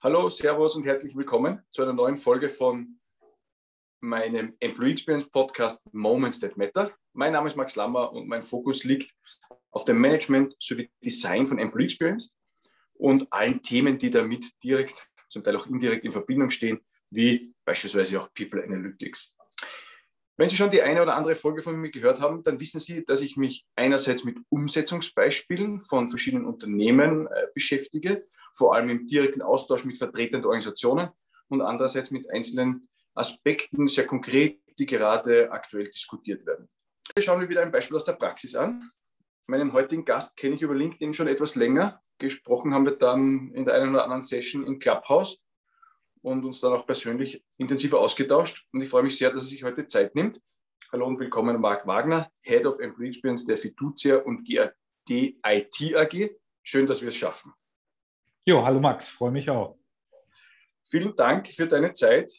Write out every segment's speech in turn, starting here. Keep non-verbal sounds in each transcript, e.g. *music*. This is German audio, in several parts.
Hallo, Servus und herzlich willkommen zu einer neuen Folge von meinem Employee Experience Podcast Moments That Matter. Mein Name ist Max Lammer und mein Fokus liegt auf dem Management sowie Design von Employee Experience und allen Themen, die damit direkt, zum Teil auch indirekt in Verbindung stehen, wie beispielsweise auch People Analytics. Wenn Sie schon die eine oder andere Folge von mir gehört haben, dann wissen Sie, dass ich mich einerseits mit Umsetzungsbeispielen von verschiedenen Unternehmen äh, beschäftige, vor allem im direkten Austausch mit Vertretern der Organisationen und andererseits mit einzelnen Aspekten, sehr konkret, die gerade aktuell diskutiert werden. Wir schauen wir wieder ein Beispiel aus der Praxis an. Meinen heutigen Gast kenne ich über LinkedIn schon etwas länger. Gesprochen haben wir dann in der einen oder anderen Session in Clubhouse und uns dann auch persönlich intensiver ausgetauscht. Und ich freue mich sehr, dass er sich heute Zeit nimmt. Hallo und willkommen, Marc Wagner, Head of Employee Experience der Fiducia und GAD IT AG. Schön, dass wir es schaffen. Jo, hallo Max, freue mich auch. Vielen Dank für deine Zeit.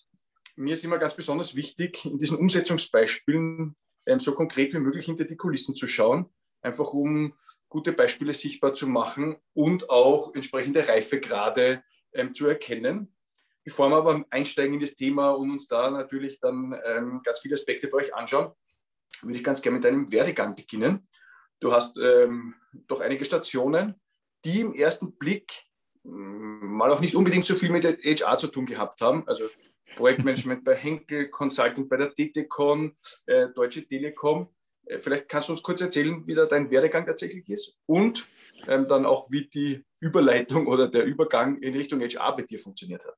Mir ist immer ganz besonders wichtig, in diesen Umsetzungsbeispielen ähm, so konkret wie möglich hinter die Kulissen zu schauen, einfach um gute Beispiele sichtbar zu machen und auch entsprechende Reifegrade ähm, zu erkennen. Bevor wir aber einsteigen in das Thema und uns da natürlich dann ähm, ganz viele Aspekte bei euch anschauen, würde ich ganz gerne mit deinem Werdegang beginnen. Du hast ähm, doch einige Stationen, die im ersten Blick mal auch nicht unbedingt so viel mit HR zu tun gehabt haben. Also Projektmanagement bei Henkel, Consultant bei der DTCon, äh, Deutsche Telekom. Äh, vielleicht kannst du uns kurz erzählen, wie da dein Werdegang tatsächlich ist und ähm, dann auch, wie die Überleitung oder der Übergang in Richtung HR bei dir funktioniert hat.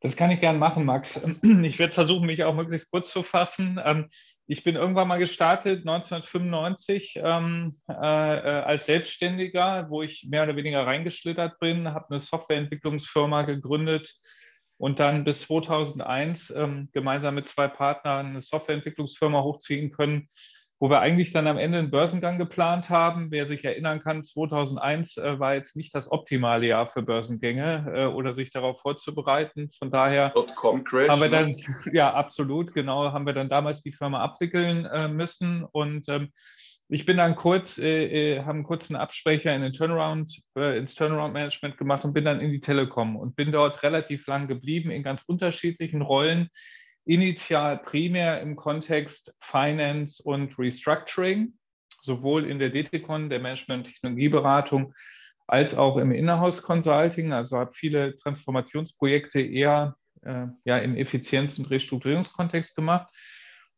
Das kann ich gern machen, Max. Ich werde versuchen, mich auch möglichst kurz zu fassen. Ähm, ich bin irgendwann mal gestartet, 1995, ähm, äh, äh, als Selbstständiger, wo ich mehr oder weniger reingeschlittert bin, habe eine Softwareentwicklungsfirma gegründet und dann bis 2001 ähm, gemeinsam mit zwei Partnern eine Softwareentwicklungsfirma hochziehen können, wo wir eigentlich dann am Ende einen Börsengang geplant haben. Wer sich erinnern kann, 2001 äh, war jetzt nicht das optimale Jahr für Börsengänge äh, oder sich darauf vorzubereiten. Von daher haben wir dann, ne? *laughs* ja absolut, genau, haben wir dann damals die Firma abwickeln äh, müssen und ähm, ich bin dann kurz, äh, äh haben einen kurzen Absprecher in den Turnaround, äh, ins Turnaround-Management gemacht und bin dann in die Telekom und bin dort relativ lang geblieben in ganz unterschiedlichen Rollen initial primär im Kontext Finance und Restructuring, sowohl in der DTCon, der Management-Technologieberatung, als auch im Inhouse Consulting. Also habe viele Transformationsprojekte eher äh, ja, im Effizienz- und Restrukturierungskontext gemacht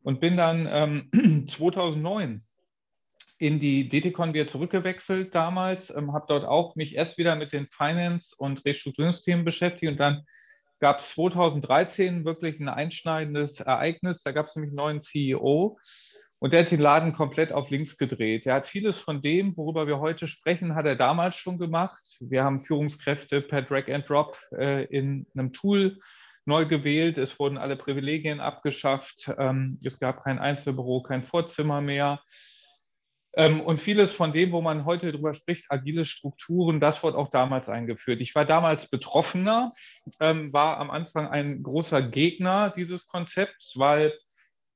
und bin dann ähm, *clears throat* 2009 in die DTCon wieder zurückgewechselt damals, ähm, habe dort auch mich erst wieder mit den Finance- und Restrukturierungsthemen beschäftigt und dann gab es 2013 wirklich ein einschneidendes Ereignis. Da gab es nämlich einen neuen CEO und der hat den Laden komplett auf links gedreht. Er hat vieles von dem, worüber wir heute sprechen, hat er damals schon gemacht. Wir haben Führungskräfte per Drag and Drop äh, in einem Tool neu gewählt. Es wurden alle Privilegien abgeschafft. Ähm, es gab kein Einzelbüro, kein Vorzimmer mehr. Ähm, und vieles von dem, wo man heute drüber spricht, agile Strukturen, das wurde auch damals eingeführt. Ich war damals Betroffener, ähm, war am Anfang ein großer Gegner dieses Konzepts, weil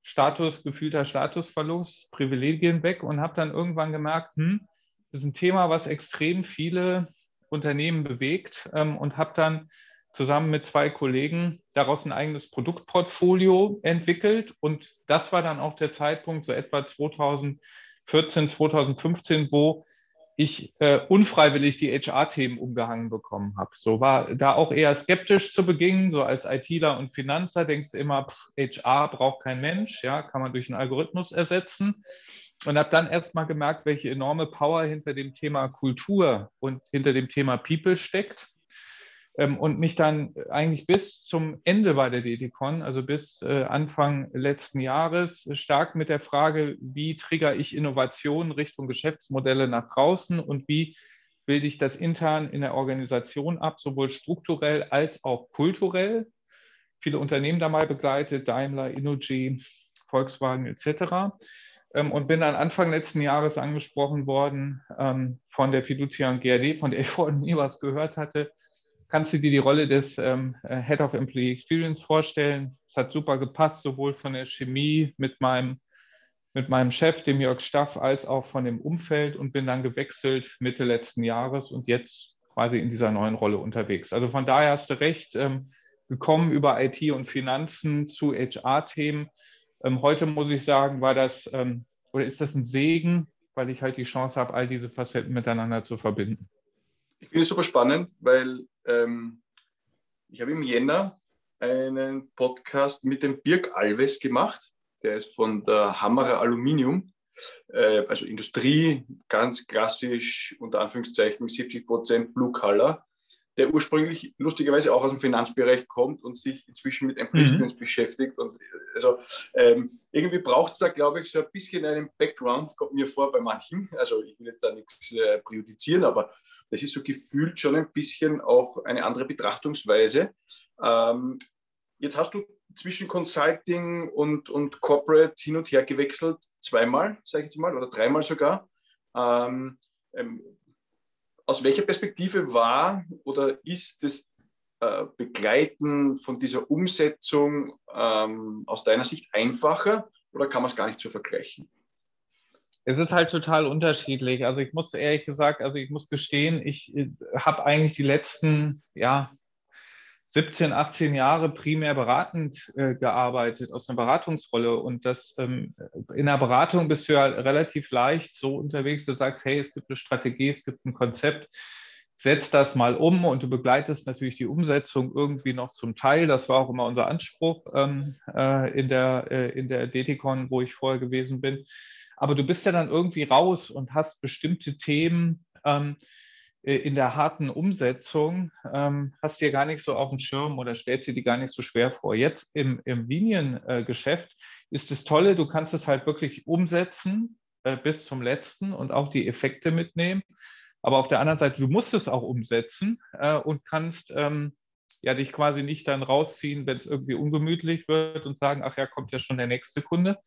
Status, gefühlter Statusverlust, Privilegien weg und habe dann irgendwann gemerkt, hm, das ist ein Thema, was extrem viele Unternehmen bewegt ähm, und habe dann zusammen mit zwei Kollegen daraus ein eigenes Produktportfolio entwickelt. Und das war dann auch der Zeitpunkt, so etwa 2000. 2014, 2015, wo ich äh, unfreiwillig die HR-Themen umgehangen bekommen habe. So war da auch eher skeptisch zu Beginn, so als ITler und Finanzer denkst du immer, pff, HR braucht kein Mensch, ja, kann man durch einen Algorithmus ersetzen. Und habe dann erstmal gemerkt, welche enorme Power hinter dem Thema Kultur und hinter dem Thema People steckt und mich dann eigentlich bis zum Ende bei der DTCon, also bis äh, Anfang letzten Jahres, stark mit der Frage, wie trigger ich Innovationen Richtung Geschäftsmodelle nach draußen und wie bilde ich das intern in der Organisation ab, sowohl strukturell als auch kulturell. Viele Unternehmen dabei begleitet, Daimler, Innogy, Volkswagen etc. Ähm, und bin dann Anfang letzten Jahres angesprochen worden ähm, von der Fiducia und GRD, von der ich vorhin nie was gehört hatte, kannst du dir die Rolle des ähm, äh, Head of Employee Experience vorstellen? Es hat super gepasst, sowohl von der Chemie mit meinem, mit meinem Chef, dem Jörg Staff, als auch von dem Umfeld und bin dann gewechselt Mitte letzten Jahres und jetzt quasi in dieser neuen Rolle unterwegs. Also von daher hast du recht, ähm, gekommen über IT und Finanzen zu HR-Themen. Ähm, heute muss ich sagen, war das ähm, oder ist das ein Segen, weil ich halt die Chance habe, all diese Facetten miteinander zu verbinden. Ich finde es super spannend, weil ähm, ich habe im Jänner einen Podcast mit dem Birg Alves gemacht. Der ist von der Hammerer Aluminium, äh, also Industrie, ganz klassisch, unter Anführungszeichen 70 Prozent Blue Color der ursprünglich lustigerweise auch aus dem Finanzbereich kommt und sich inzwischen mit Employees mhm. beschäftigt. Und also ähm, irgendwie braucht es da, glaube ich, so ein bisschen einen Background, kommt mir vor bei manchen. Also ich will jetzt da nichts äh, priorisieren, aber das ist so gefühlt schon ein bisschen auch eine andere Betrachtungsweise. Ähm, jetzt hast du zwischen Consulting und, und Corporate hin und her gewechselt, zweimal, sage ich jetzt mal, oder dreimal sogar. Ähm, ähm aus welcher Perspektive war oder ist das äh, Begleiten von dieser Umsetzung ähm, aus deiner Sicht einfacher oder kann man es gar nicht so vergleichen? Es ist halt total unterschiedlich. Also ich muss ehrlich gesagt, also ich muss gestehen, ich äh, habe eigentlich die letzten, ja, 17, 18 Jahre primär beratend äh, gearbeitet, aus einer Beratungsrolle. Und das ähm, in der Beratung bist du ja relativ leicht so unterwegs, du sagst, hey, es gibt eine Strategie, es gibt ein Konzept, setz das mal um und du begleitest natürlich die Umsetzung irgendwie noch zum Teil. Das war auch immer unser Anspruch ähm, äh, in der, äh, in der DTCon, wo ich vorher gewesen bin. Aber du bist ja dann irgendwie raus und hast bestimmte Themen, ähm, äh, in der harten Umsetzung ähm, hast du dir gar nicht so auf dem Schirm oder stellst dir die gar nicht so schwer vor. Jetzt im, im Liniengeschäft ist das Tolle, du kannst es halt wirklich umsetzen äh, bis zum letzten und auch die Effekte mitnehmen. Aber auf der anderen Seite, du musst es auch umsetzen äh, und kannst ähm, ja dich quasi nicht dann rausziehen, wenn es irgendwie ungemütlich wird und sagen, ach ja, kommt ja schon der nächste Kunde,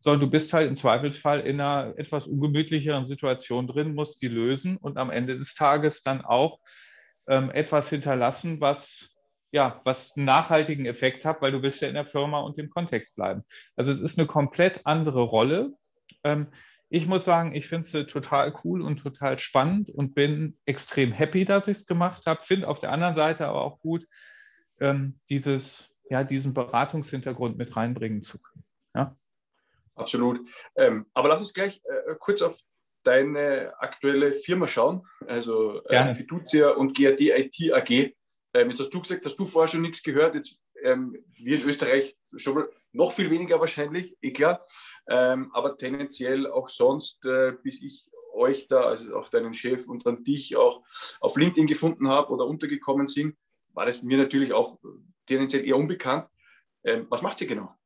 sondern du bist halt im Zweifelsfall in einer etwas ungemütlicheren Situation drin, musst die lösen und am Ende des Tages dann auch ähm, etwas hinterlassen, was ja, was einen nachhaltigen Effekt hat, weil du willst ja in der Firma und im Kontext bleiben. Also es ist eine komplett andere Rolle. Ähm, ich muss sagen, ich finde es total cool und total spannend und bin extrem happy, dass ich es gemacht habe. Finde auf der anderen Seite aber auch gut, ähm, dieses, ja, diesen Beratungshintergrund mit reinbringen zu können. Absolut. Ähm, aber lass uns gleich äh, kurz auf deine aktuelle Firma schauen, also äh, Fiducia und GAD IT AG. Ähm, jetzt hast du gesagt, hast du vorher schon nichts gehört. Jetzt ähm, wir in Österreich schon noch viel weniger wahrscheinlich, eh klar. Ähm, aber tendenziell auch sonst, äh, bis ich euch da, also auch deinen Chef und dann dich auch auf LinkedIn gefunden habe oder untergekommen sind, war das mir natürlich auch tendenziell eher unbekannt. Ähm, was macht ihr genau?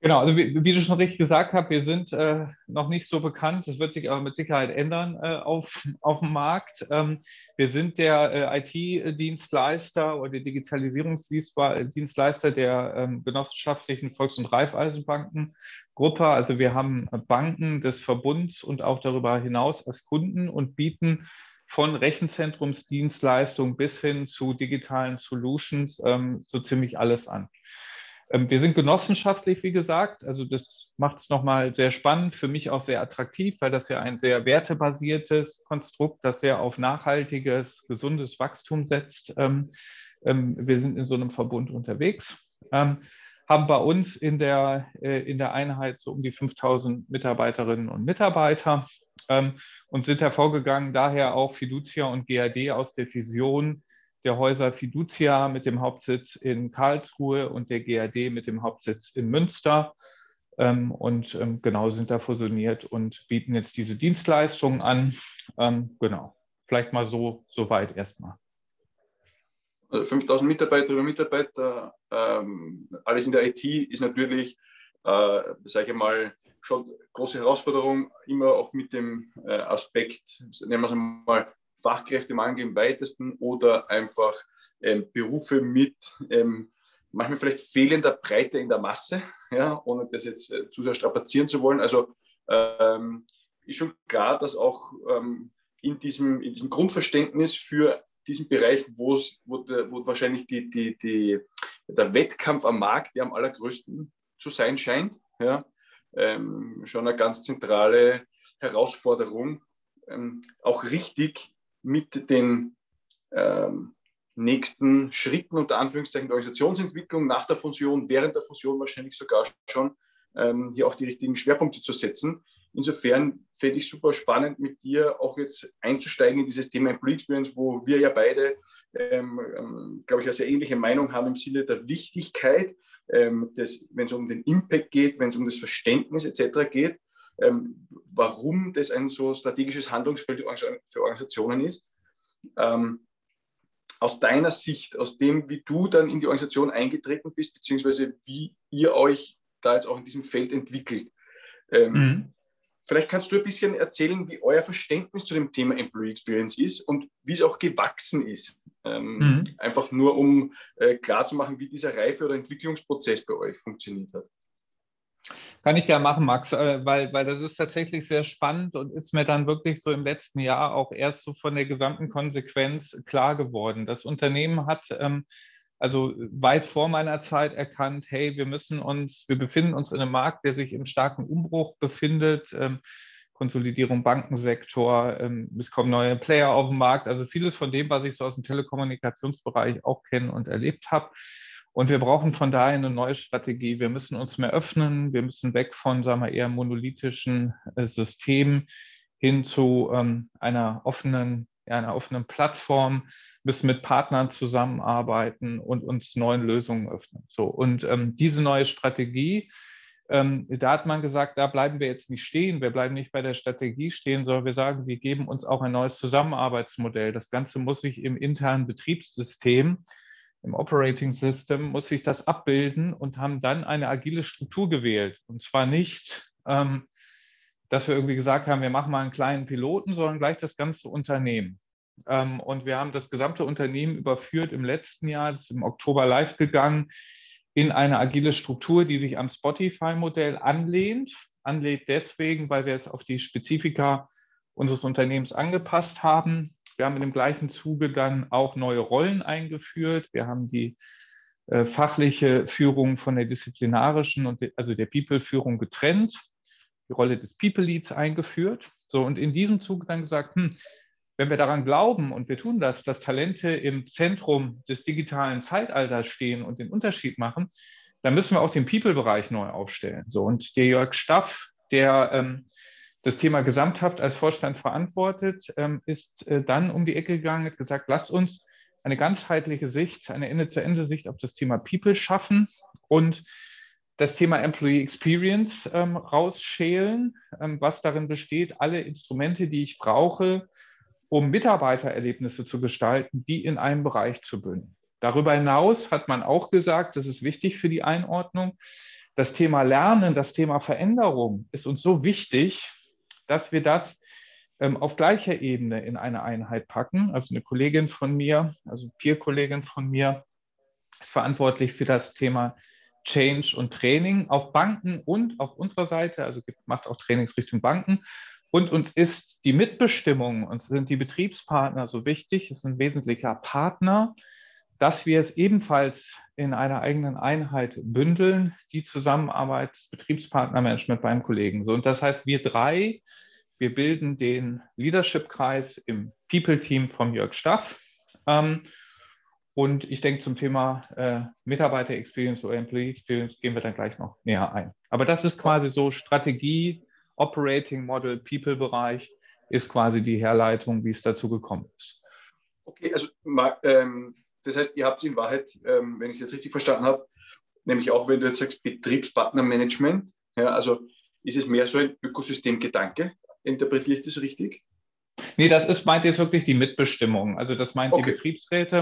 Genau, also wie, wie, du schon richtig gesagt hast, wir sind äh, noch nicht so bekannt. Das wird sich aber mit Sicherheit ändern äh, auf, auf dem Markt. Ähm, wir sind der äh, IT-Dienstleister oder der Digitalisierungsdienstleister der ähm, genossenschaftlichen Volks- und Raiffeisenbankengruppe. Also wir haben Banken des Verbunds und auch darüber hinaus als Kunden und bieten von Rechenzentrumsdienstleistungen bis hin zu digitalen Solutions ähm, so ziemlich alles an. Ähm, wir sind genossenschaftlich, wie gesagt. Also das macht es nochmal sehr spannend, für mich auch sehr attraktiv, weil das ja ein sehr wertebasiertes Konstrukt, das sehr auf nachhaltiges, gesundes Wachstum setzt. Ähm, ähm, wir sind in so einem Verbund unterwegs, haben bei uns in der, äh, in der Einheit so um die 5000 Mitarbeiterinnen und Mitarbeiter und sind hervorgegangen, daher auch Fiducia und GAD aus der Vision, der Häuser Fiducia mit dem Hauptsitz in Karlsruhe und der GAD mit dem Hauptsitz in Münster. Ähm, und ähm, genau sind da fusioniert und bieten jetzt diese Dienstleistungen an. Ähm, genau, vielleicht mal so, so weit erstmal. Also 5000 Mitarbeiterinnen und Mitarbeiter, ähm, alles in der IT ist natürlich, äh, sage ich mal, schon große Herausforderung, immer auch mit dem äh, Aspekt, nehmen wir es einmal, Fachkräftemangel im weitesten oder einfach ähm, Berufe mit ähm, manchmal vielleicht fehlender Breite in der Masse, ja, ohne das jetzt äh, zu sehr strapazieren zu wollen. Also ähm, ist schon klar, dass auch ähm, in, diesem, in diesem Grundverständnis für diesen Bereich, wo, der, wo wahrscheinlich die, die, die, der Wettkampf am Markt ja am allergrößten zu sein scheint, ja, ähm, schon eine ganz zentrale Herausforderung, ähm, auch richtig mit den ähm, nächsten Schritten unter Anführungszeichen der Organisationsentwicklung nach der Fusion, während der Fusion wahrscheinlich sogar schon ähm, hier auch die richtigen Schwerpunkte zu setzen. Insofern fände ich super spannend, mit dir auch jetzt einzusteigen in dieses Thema Employee Experience, wo wir ja beide, ähm, ähm, glaube ich, eine sehr ähnliche Meinung haben im Sinne der Wichtigkeit, ähm, wenn es um den Impact geht, wenn es um das Verständnis etc. geht, ähm, warum das ein so strategisches Handlungsfeld für Organisationen ist. Ähm, aus deiner Sicht, aus dem, wie du dann in die Organisation eingetreten bist, beziehungsweise wie ihr euch da jetzt auch in diesem Feld entwickelt. Ähm, mhm. Vielleicht kannst du ein bisschen erzählen, wie euer Verständnis zu dem Thema Employee Experience ist und wie es auch gewachsen ist. Ähm, mhm. Einfach nur, um äh, klarzumachen, wie dieser Reife- oder Entwicklungsprozess bei euch funktioniert hat. Kann ich ja machen, Max, äh, weil, weil das ist tatsächlich sehr spannend und ist mir dann wirklich so im letzten Jahr auch erst so von der gesamten Konsequenz klar geworden. Das Unternehmen hat ähm, also weit vor meiner Zeit erkannt, hey, wir müssen uns, wir befinden uns in einem Markt, der sich im starken Umbruch befindet. Ähm, Konsolidierung Bankensektor, ähm, es kommen neue Player auf den Markt, also vieles von dem, was ich so aus dem Telekommunikationsbereich auch kenne und erlebt habe. Und wir brauchen von daher eine neue Strategie. Wir müssen uns mehr öffnen. Wir müssen weg von, sagen wir, eher monolithischen äh, Systemen hin zu ähm, einer offenen, einer offenen Plattform, müssen mit Partnern zusammenarbeiten und uns neuen Lösungen öffnen. So. Und ähm, diese neue Strategie, ähm, da hat man gesagt, da bleiben wir jetzt nicht stehen. Wir bleiben nicht bei der Strategie stehen, sondern wir sagen, wir geben uns auch ein neues Zusammenarbeitsmodell. Das Ganze muss sich im internen Betriebssystem im Operating System muss sich das abbilden und haben dann eine agile Struktur gewählt. Und zwar nicht, ähm, dass wir irgendwie gesagt haben, wir machen mal einen kleinen Piloten, sondern gleich das ganze Unternehmen. Ähm, und wir haben das gesamte Unternehmen überführt im letzten Jahr, das ist im Oktober live gegangen, in eine agile Struktur, die sich am Spotify-Modell anlehnt. Anlehnt deswegen, weil wir es auf die Spezifika unseres Unternehmens angepasst haben. Wir haben in dem gleichen Zuge dann auch neue Rollen eingeführt. Wir haben die äh, fachliche Führung von der disziplinarischen und de, also der People-Führung getrennt, die Rolle des People-Leads eingeführt. So, und in diesem Zuge dann gesagt, hm, wenn wir daran glauben und wir tun das, dass Talente im Zentrum des digitalen Zeitalters stehen und den Unterschied machen, dann müssen wir auch den People-Bereich neu aufstellen. So, und der Jörg Staff, der ähm, das Thema gesamthaft als Vorstand verantwortet, ähm, ist äh, dann um die Ecke gegangen, hat gesagt, lasst uns eine ganzheitliche Sicht, eine Ende-zu-Ende-Sicht auf das Thema People schaffen und das Thema Employee Experience ähm, rausschälen, ähm, was darin besteht, alle Instrumente, die ich brauche, um Mitarbeitererlebnisse zu gestalten, die in einem Bereich zu bündeln. Darüber hinaus hat man auch gesagt, das ist wichtig für die Einordnung, das Thema Lernen, das Thema Veränderung ist uns so wichtig, dass wir das ähm, auf gleicher Ebene in eine Einheit packen. Also eine Kollegin von mir, also Peer-Kollegin von mir, ist verantwortlich für das Thema Change und Training auf Banken und auf unserer Seite, also macht auch Trainings Richtung Banken. Und uns ist die Mitbestimmung, uns sind die Betriebspartner so wichtig, es ist ein wesentlicher Partner, dass wir es ebenfalls in einer eigenen Einheit bündeln, die Zusammenarbeit des Betriebspartnermanagement beim Kollegen. So, und das heißt, wir drei, wir bilden den Leadership-Kreis im People-Team von Jörg Staff. Ähm, und ich denke, zum Thema äh, Mitarbeiter-Experience oder Employee-Experience gehen wir dann gleich noch näher ein. Aber das ist quasi so Strategie, Operating Model, People-Bereich ist quasi die Herleitung, wie es dazu gekommen ist. Okay, also ähm, das heißt, ihr habt in Wahrheit, ähm, wenn ich es jetzt richtig verstanden habe, nämlich auch wenn du jetzt sagst Betriebspartnermanagement, ja, also ist es mehr so ein Ökosystemgedanke? Interpretiere ich das richtig? Nee, das ist, meint jetzt wirklich die Mitbestimmung. Also das meint okay. die Betriebsräte.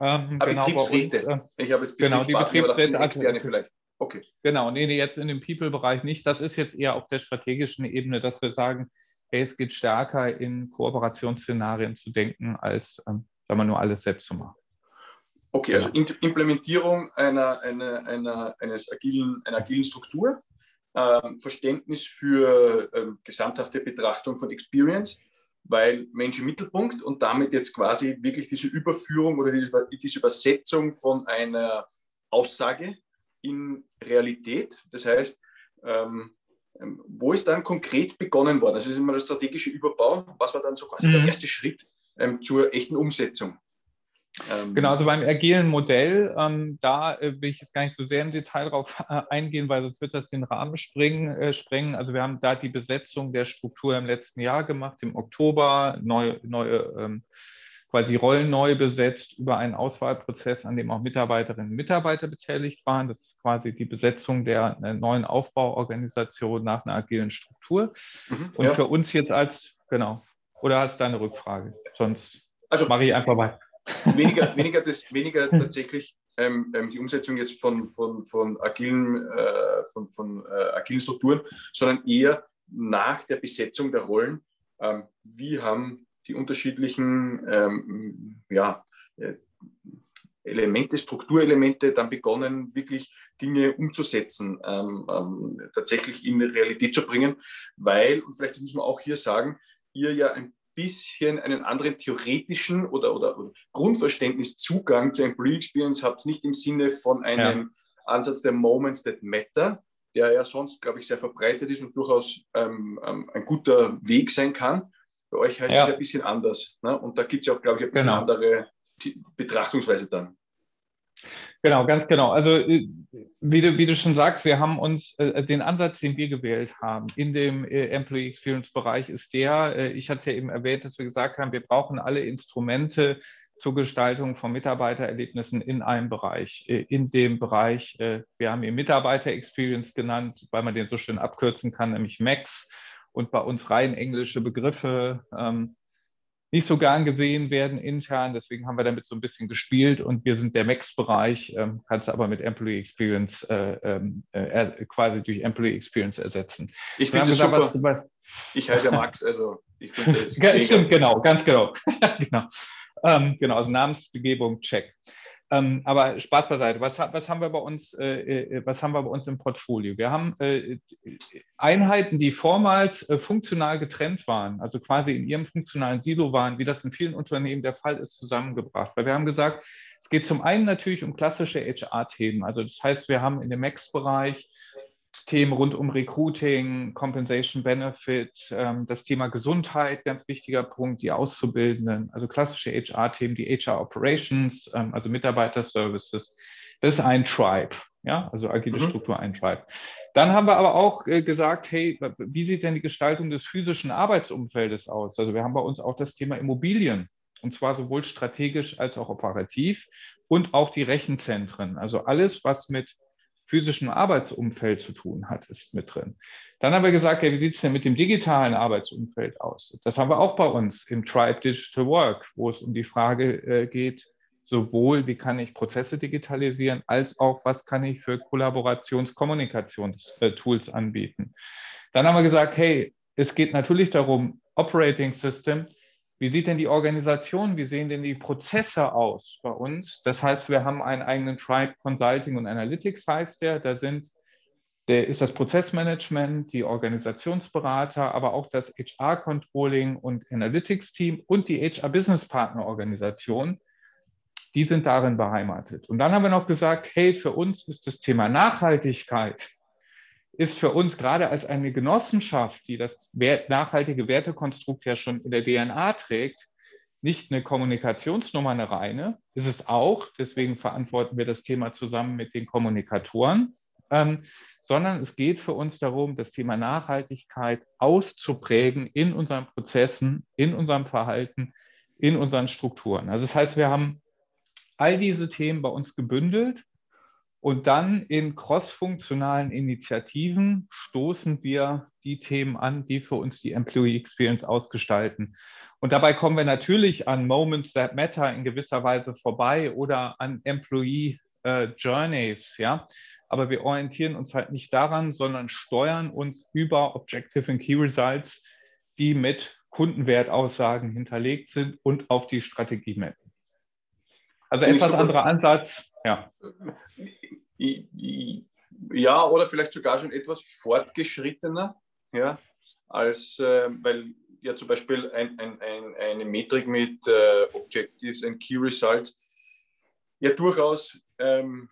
Ähm, ah, genau Betriebsräte. Uns, äh, ich habe jetzt genau, die Betriebsräte. Also, vielleicht. Okay. Genau, nee, nee, jetzt in dem People-Bereich nicht. Das ist jetzt eher auf der strategischen Ebene, dass wir sagen, hey, es geht stärker in Kooperationsszenarien zu denken, als ähm, sagen wir nur alles selbst zu machen. Okay, also Implementierung einer, einer, einer, eines agilen, einer agilen Struktur, ähm, Verständnis für ähm, gesamthafte Betrachtung von Experience, weil Mensch im Mittelpunkt und damit jetzt quasi wirklich diese Überführung oder diese, diese Übersetzung von einer Aussage in Realität. Das heißt, ähm, ähm wo ist dann konkret begonnen worden? Also das ist immer der strategische Überbau. Was war dann so quasi mhm. der erste Schritt? ähm, zur echten Umsetzung. Ähm, genau, also beim agilen Modell, ähm, da äh, will ich jetzt gar nicht so sehr im Detail drauf äh, eingehen, weil sonst wird das den Rahmen springen, äh, sprengen. Also wir haben da die Besetzung der Struktur im letzten Jahr gemacht, im Oktober, neue, neue ähm, quasi Rollen neu besetzt über einen Auswahlprozess, an dem auch Mitarbeiterinnen und Mitarbeiter beteiligt waren. Das ist quasi die Besetzung der äh, neuen Aufbauorganisation nach einer agilen Struktur. Mhm, und ja. für uns jetzt als, genau, oder hast du eine Rückfrage? Sonst also, mache ich einfach weiter. Weniger, weniger, das, weniger tatsächlich ähm, ähm, die Umsetzung jetzt von, von, von, agilen, äh, von, von äh, agilen Strukturen, sondern eher nach der Besetzung der Rollen. Ähm, wie haben die unterschiedlichen ähm, ja, äh, Elemente, Strukturelemente dann begonnen, wirklich Dinge umzusetzen, ähm, ähm, tatsächlich in Realität zu bringen, weil, und vielleicht muss man auch hier sagen, ihr ja ein bisschen einen anderen theoretischen oder, oder, oder Grundverständnis, Zugang zur Employee Experience habt, nicht im Sinne von einem ja. Ansatz der Moments that matter, der ja sonst, glaube ich, sehr verbreitet ist und durchaus ähm, ähm, ein guter Weg sein kann. Bei euch heißt ja. es ein bisschen anders. Ne? Und da gibt es ja auch, glaube ich, ein bisschen genau. andere Betrachtungsweise dann. Genau, ganz genau. Also äh, wie du, wie du schon sagst, wir haben uns äh, den Ansatz, den wir gewählt haben in dem äh, Employee Experience Bereich, ist der, äh, ich hatte es ja eben erwähnt, dass wir gesagt haben, wir brauchen alle Instrumente zur Gestaltung von Mitarbeitererlebnissen in einem Bereich. Äh, in dem Bereich, äh, wir haben ihn Mitarbeiter Experience genannt, weil man den so schön abkürzen kann, nämlich MAX und bei uns rein englische Begriffe. Ähm, nicht so gern gesehen werden intern. Deswegen haben wir damit so ein bisschen gespielt und wir sind der Max-Bereich, ähm, kannst du aber mit Employee Experience äh, ähm, äh, quasi durch Employee Experience ersetzen. Ich finde das super. Was, ich heiße ja Max, also ich finde *laughs* das. Stimmt, genau, ganz genau. *laughs* genau. Ähm, genau, also Namensbegebung, check. Ähm, aber Spaß beiseite. Was, was, haben wir bei uns, äh, äh, was haben wir bei uns im Portfolio? Wir haben äh, Einheiten, die vormals äh, funktional getrennt waren, also quasi in ihrem funktionalen Silo waren, wie das in vielen Unternehmen der Fall ist, zusammengebracht. Weil wir haben gesagt, es geht zum einen natürlich um klassische HR-Themen. Also das heißt, wir haben in dem Max-Bereich Themen rund um Recruiting, Compensation Benefit, ähm, das Thema Gesundheit, ganz wichtiger Punkt, die Auszubildenden, also klassische HR-Themen, die HR Operations, ähm, also Mitarbeiterservices. Das ist ein Tribe, ja, also agile mhm. Struktur, ein Tribe. Dann haben wir aber auch äh, gesagt, hey, wie sieht denn die Gestaltung des physischen Arbeitsumfeldes aus? Also wir haben bei uns auch das Thema Immobilien und zwar sowohl strategisch als auch operativ und auch die Rechenzentren. Also alles, was mit physischen Arbeitsumfeld zu tun hat, ist mit drin. Dann haben wir gesagt, ja, wie sieht es denn mit dem digitalen Arbeitsumfeld aus? Das haben wir auch bei uns im Tribe Digital Work, wo es um die Frage äh, geht, sowohl wie kann ich Prozesse digitalisieren, als auch was kann ich für Kollaborations-, Kommunikationstools anbieten. Dann haben wir gesagt, hey, es geht natürlich darum, Operating System, wie sieht denn die Organisation, wie sehen denn die Prozesse aus bei uns? Das heißt, wir haben einen eigenen Tribe Consulting und Analytics heißt der. Da sind, der ist das Prozessmanagement, die Organisationsberater, aber auch das HR Controlling und Analytics Team und die HR Business Partner Organisation. Die sind darin beheimatet. Und dann haben wir noch gesagt, hey, für uns ist das Thema Nachhaltigkeit ist für uns gerade als eine Genossenschaft, die das nachhaltige Wertekonstrukt ja schon in der DNA trägt, nicht eine Kommunikationsnummer, eine reine, ist es auch, deswegen verantworten wir das Thema zusammen mit den Kommunikatoren, ähm, sondern es geht für uns darum, das Thema Nachhaltigkeit auszuprägen in unseren Prozessen, in unserem Verhalten, in unseren Strukturen. Also das heißt, wir haben all diese Themen bei uns gebündelt und dann in crossfunktionalen Initiativen stoßen wir die Themen an, die für uns die Employee Experience ausgestalten. Und dabei kommen wir natürlich an Moments that matter in gewisser Weise vorbei oder an Employee äh, Journeys, ja. Aber wir orientieren uns halt nicht daran, sondern steuern uns über Objective and Key Results, die mit Kundenwertaussagen hinterlegt sind und auf die Strategie mappen. Also etwas anderer Ansatz, ja. Ja, oder vielleicht sogar schon etwas fortgeschrittener, ja, als, äh, weil ja zum Beispiel ein, ein, ein, eine Metrik mit äh, Objectives and Key Results ja durchaus ähm,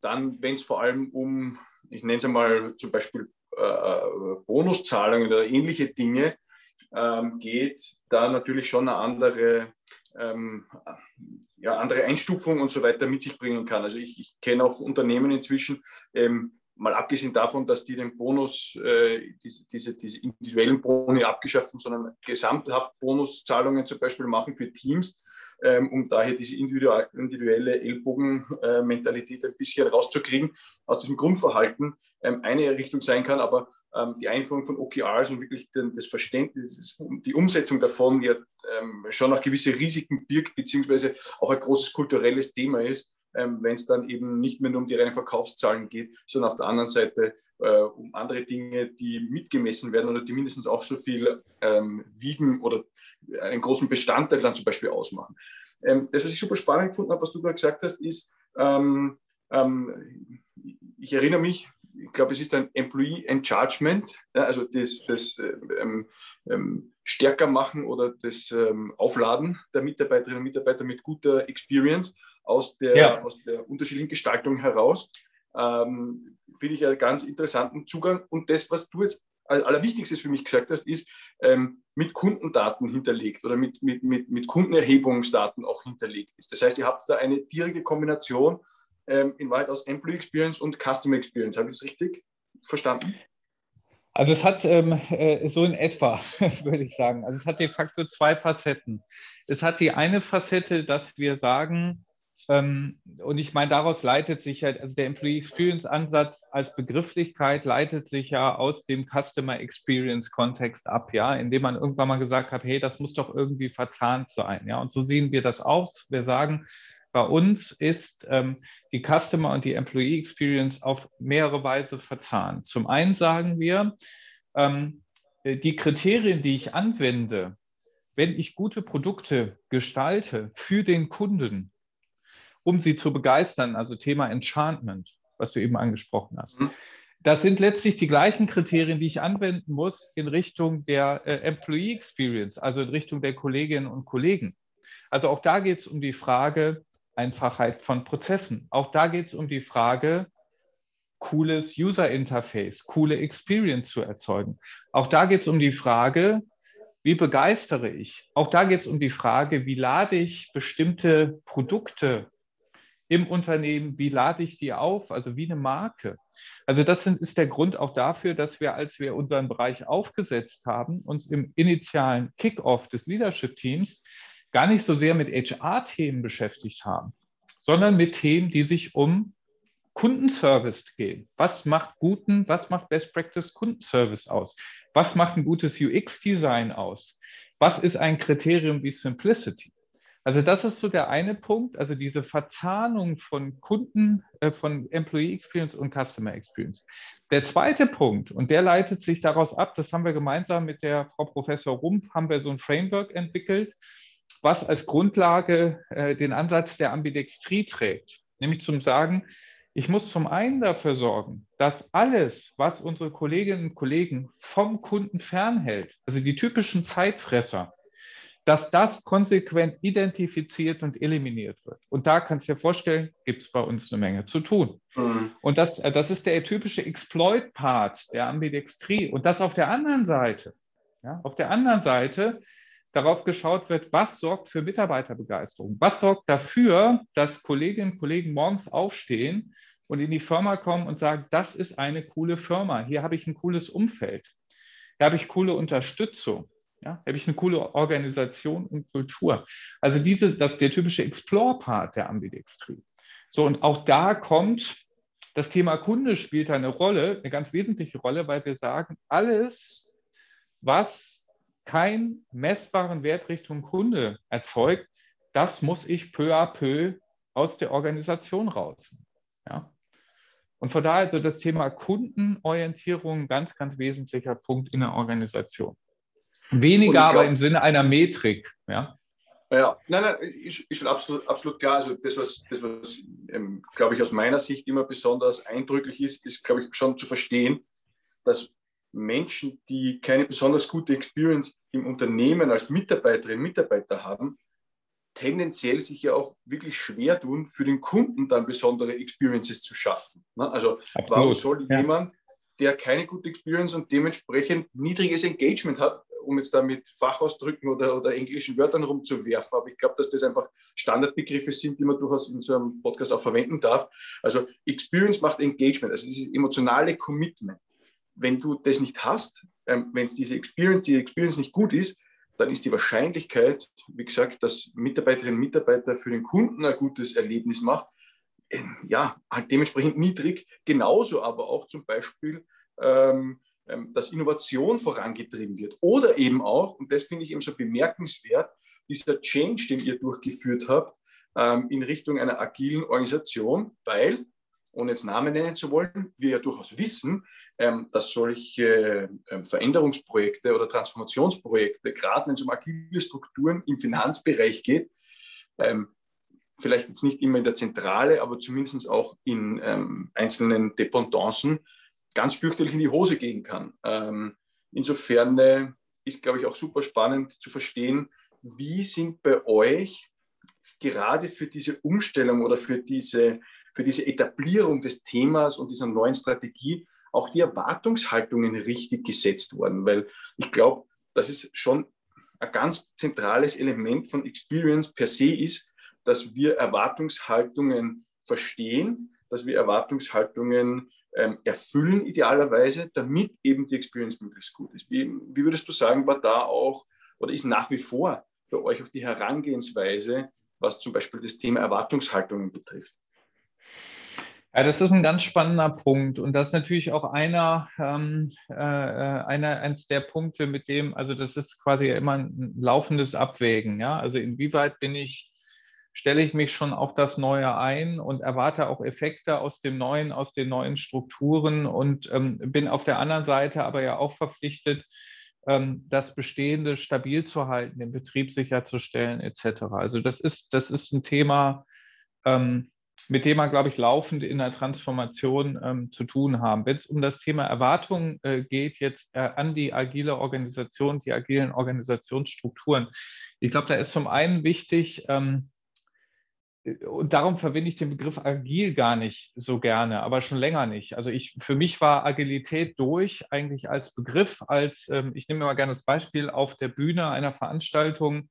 dann, wenn es vor allem um, ich nenne es einmal zum Beispiel äh, Bonuszahlungen oder ähnliche Dinge ähm, geht, da natürlich schon eine andere, ähm, ja, andere Einstufung und so weiter mit sich bringen kann. Also ich, ich kenne auch Unternehmen inzwischen, ähm, mal abgesehen davon, dass die den Bonus, äh, diese, diese, diese, individuellen Boni abgeschafft haben, sondern gesamthaft Bonuszahlungen zum Beispiel machen für Teams, ähm, um daher diese individuelle Ellbogenmentalität ein bisschen rauszukriegen, aus diesem Grundverhalten ähm, eine Richtung sein kann, aber die Einführung von OKRs und wirklich das Verständnis, die Umsetzung davon ja ähm, schon auch gewisse Risiken birgt, beziehungsweise auch ein großes kulturelles Thema ist ähm, wenn es dann eben nicht mehr nur um die reinen Verkaufszahlen geht, sondern auf der anderen Seite äh, um andere Dinge, die mitgemessen werden oder die mindestens auch so viel ähm, wiegen oder einen großen Bestandteil dann zum Beispiel ausmachen. Ähm, das, was ich super spannend gefunden habe, was du gerade gesagt hast, ist, ähm, ähm, ich erinnere mich, ich glaube, es ist ein Employee Enlargement, ja, also das, das äh, ähm, ähm, stärker machen oder das ähm, Aufladen der Mitarbeiterinnen und Mitarbeiter mit guter Experience aus der, ja. aus der unterschiedlichen Gestaltung heraus. Ähm, Finde ich einen ganz interessanten Zugang. Und das, was du jetzt als allerwichtigstes für mich gesagt hast, ist ähm, mit Kundendaten hinterlegt oder mit, mit, mit, mit Kundenerhebungsdaten auch hinterlegt ist. Das heißt, ihr habt da eine direkte Kombination ähm, in Wahrheit aus Employee Experience und Customer Experience. Habe ich das richtig verstanden? Also es hat ähm, äh, so in etwa, *laughs* würde ich sagen. Also es hat de facto zwei Facetten. Es hat die eine Facette, dass wir sagen, ähm, und ich meine, daraus leitet sich halt, also der Employee Experience Ansatz als Begrifflichkeit leitet sich ja aus dem Customer Experience Kontext ab, ja, indem man irgendwann mal gesagt hat, hey, das muss doch irgendwie verzahnt sein, ja. Und so sehen wir das aus. Wir sagen, bei uns ist ähm, die Customer und die Employee Experience auf mehrere Weise verzahnt. Zum einen sagen wir, ähm, die Kriterien, die ich anwende, wenn ich gute Produkte gestalte für den Kunden, um sie zu begeistern, also Thema Enchantment, was du eben angesprochen hast. Mhm. Das sind letztlich die gleichen Kriterien, die ich anwenden muss in Richtung der äh, Employee Experience, also in Richtung der Kolleginnen und Kollegen. Also auch da geht es um die Frage, Einfachheit von Prozessen. Auch da geht es um die Frage, cooles User Interface, coole Experience zu erzeugen. Auch da geht es um die Frage, wie begeistere ich? Auch da geht es um die Frage, wie lade ich bestimmte Produkte im Unternehmen, wie lade ich die auf, also wie eine Marke. Also das ist der Grund auch dafür, dass wir, als wir unseren Bereich aufgesetzt haben, uns im initialen Kickoff des Leadership-Teams gar nicht so sehr mit HR-Themen beschäftigt haben, sondern mit Themen, die sich um Kundenservice gehen. Was macht guten, was macht Best Practice Kundenservice aus? Was macht ein gutes UX-Design aus? Was ist ein Kriterium wie Simplicity? Also das ist so der eine Punkt, also diese Verzahnung von Kunden, äh, von Employee Experience und Customer Experience. Der zweite Punkt, und der leitet sich daraus ab, das haben wir gemeinsam mit der Frau Professor Rumpf, haben wir so ein Framework entwickelt, was als Grundlage äh, den Ansatz der Ambidextrie trägt, nämlich zum Sagen, ich muss zum einen dafür sorgen, dass alles, was unsere Kolleginnen und Kollegen vom Kunden fernhält, also die typischen Zeitfresser, dass das konsequent identifiziert und eliminiert wird. Und da kannst du dir vorstellen, gibt es bei uns eine Menge zu tun. Mhm. Und das, äh, das ist der typische Exploit-Part der Ambidextrie. Und das auf der anderen Seite, ja, auf der anderen Seite darauf geschaut wird, was sorgt für Mitarbeiterbegeisterung? Was sorgt dafür, dass Kolleginnen und Kollegen morgens aufstehen und in die Firma kommen und sagen, das ist eine coole Firma, hier habe ich ein cooles Umfeld, hier habe ich coole Unterstützung, ja, habe ich eine coole Organisation und Kultur. Also diese, das ist der typische Explore-Part der Ambidextrie. So, und auch da kommt das Thema Kunde spielt eine Rolle, eine ganz wesentliche Rolle, weil wir sagen, alles, was keinen messbaren Wert Richtung Kunde erzeugt, das muss ich peu à peu aus der Organisation raus. Ja? Und von daher also das Thema Kundenorientierung ein ganz, ganz wesentlicher Punkt in der Organisation. Weniger glaub, aber im Sinne einer Metrik. Ja, ja nein, nein, ist, ist schon absolut, absolut klar. Also das, was, das, was ähm, glaube ich, aus meiner Sicht immer besonders eindrücklich ist, ist, glaube ich, schon zu verstehen, dass Menschen, die keine besonders gute Experience im Unternehmen als Mitarbeiterinnen und Mitarbeiter haben, tendenziell sich ja auch wirklich schwer tun, für den Kunden dann besondere Experiences zu schaffen. Ne? Also Absolut. warum soll ja. jemand der keine gute Experience und dementsprechend niedriges Engagement hat, um jetzt da mit Fachausdrücken oder, oder englischen Wörtern rumzuwerfen. Aber ich glaube, dass das einfach Standardbegriffe sind, die man durchaus in so einem Podcast auch verwenden darf. Also Experience macht Engagement, also dieses emotionale Commitment. Wenn du das nicht hast, ähm, wenn es diese Experience, die Experience nicht gut ist, dann ist die Wahrscheinlichkeit, wie gesagt, dass Mitarbeiterinnen und Mitarbeiter für den Kunden ein gutes Erlebnis machen, ähm, ja, halt dementsprechend niedrig. Genauso aber auch zum Beispiel, ähm, ähm, dass Innovation vorangetrieben wird. Oder eben auch, und das finde ich eben so bemerkenswert, dieser Change, den ihr durchgeführt habt, ähm, in Richtung einer agilen Organisation, weil, ohne jetzt Namen nennen zu wollen, wir ja durchaus wissen, dass solche ähm, Veränderungsprojekte oder Transformationsprojekte, gerade wenn es um agile Strukturen im Finanzbereich geht, ähm, vielleicht jetzt nicht immer in der Zentrale, aber zumindest auch in ähm, einzelnen Dependancen ganz fürchterlich in die Hose gehen kann. Ähm, insofern äh, ist, glaube ich, auch super spannend zu verstehen, wie sind bei euch gerade für diese Umstellung oder für diese, für diese Etablierung des Themas und dieser neuen Strategie auch die Erwartungshaltungen richtig gesetzt worden. Weil ich glaube, das ist schon ein ganz zentrales Element von Experience per se ist, dass wir Erwartungshaltungen verstehen, dass wir Erwartungshaltungen ähm, erfüllen, idealerweise, damit eben die Experience möglichst gut ist. Wie, wie würdest du sagen, war da auch oder ist nach wie vor bei euch auch die Herangehensweise, was zum Beispiel das Thema Erwartungshaltungen betrifft? Ja, das ist ein ganz spannender Punkt und das ist natürlich auch einer, ähm, äh, äh einer eins der Punkte, mit dem, also das ist quasi immer ein laufendes Abwägen. Ja, also inwieweit bin ich stelle ich mich schon auf das Neue ein und erwarte auch Effekte aus dem Neuen, aus den neuen Strukturen und ähm, bin auf der anderen Seite aber ja auch verpflichtet, ähm, das Bestehende stabil zu halten, den Betrieb sicherzustellen etc. Also das ist, das ist ein Thema, ähm, mit dem wir, glaube ich, laufend in der Transformation ähm, zu tun haben. Wenn es um das Thema Erwartungen äh, geht, jetzt äh, an die agile Organisation, die agilen Organisationsstrukturen, ich glaube, da ist zum einen wichtig, ähm, und darum verwende ich den Begriff agil gar nicht so gerne, aber schon länger nicht. Also ich, für mich war Agilität durch eigentlich als Begriff, als ähm, ich nehme mal gerne das Beispiel auf der Bühne einer Veranstaltung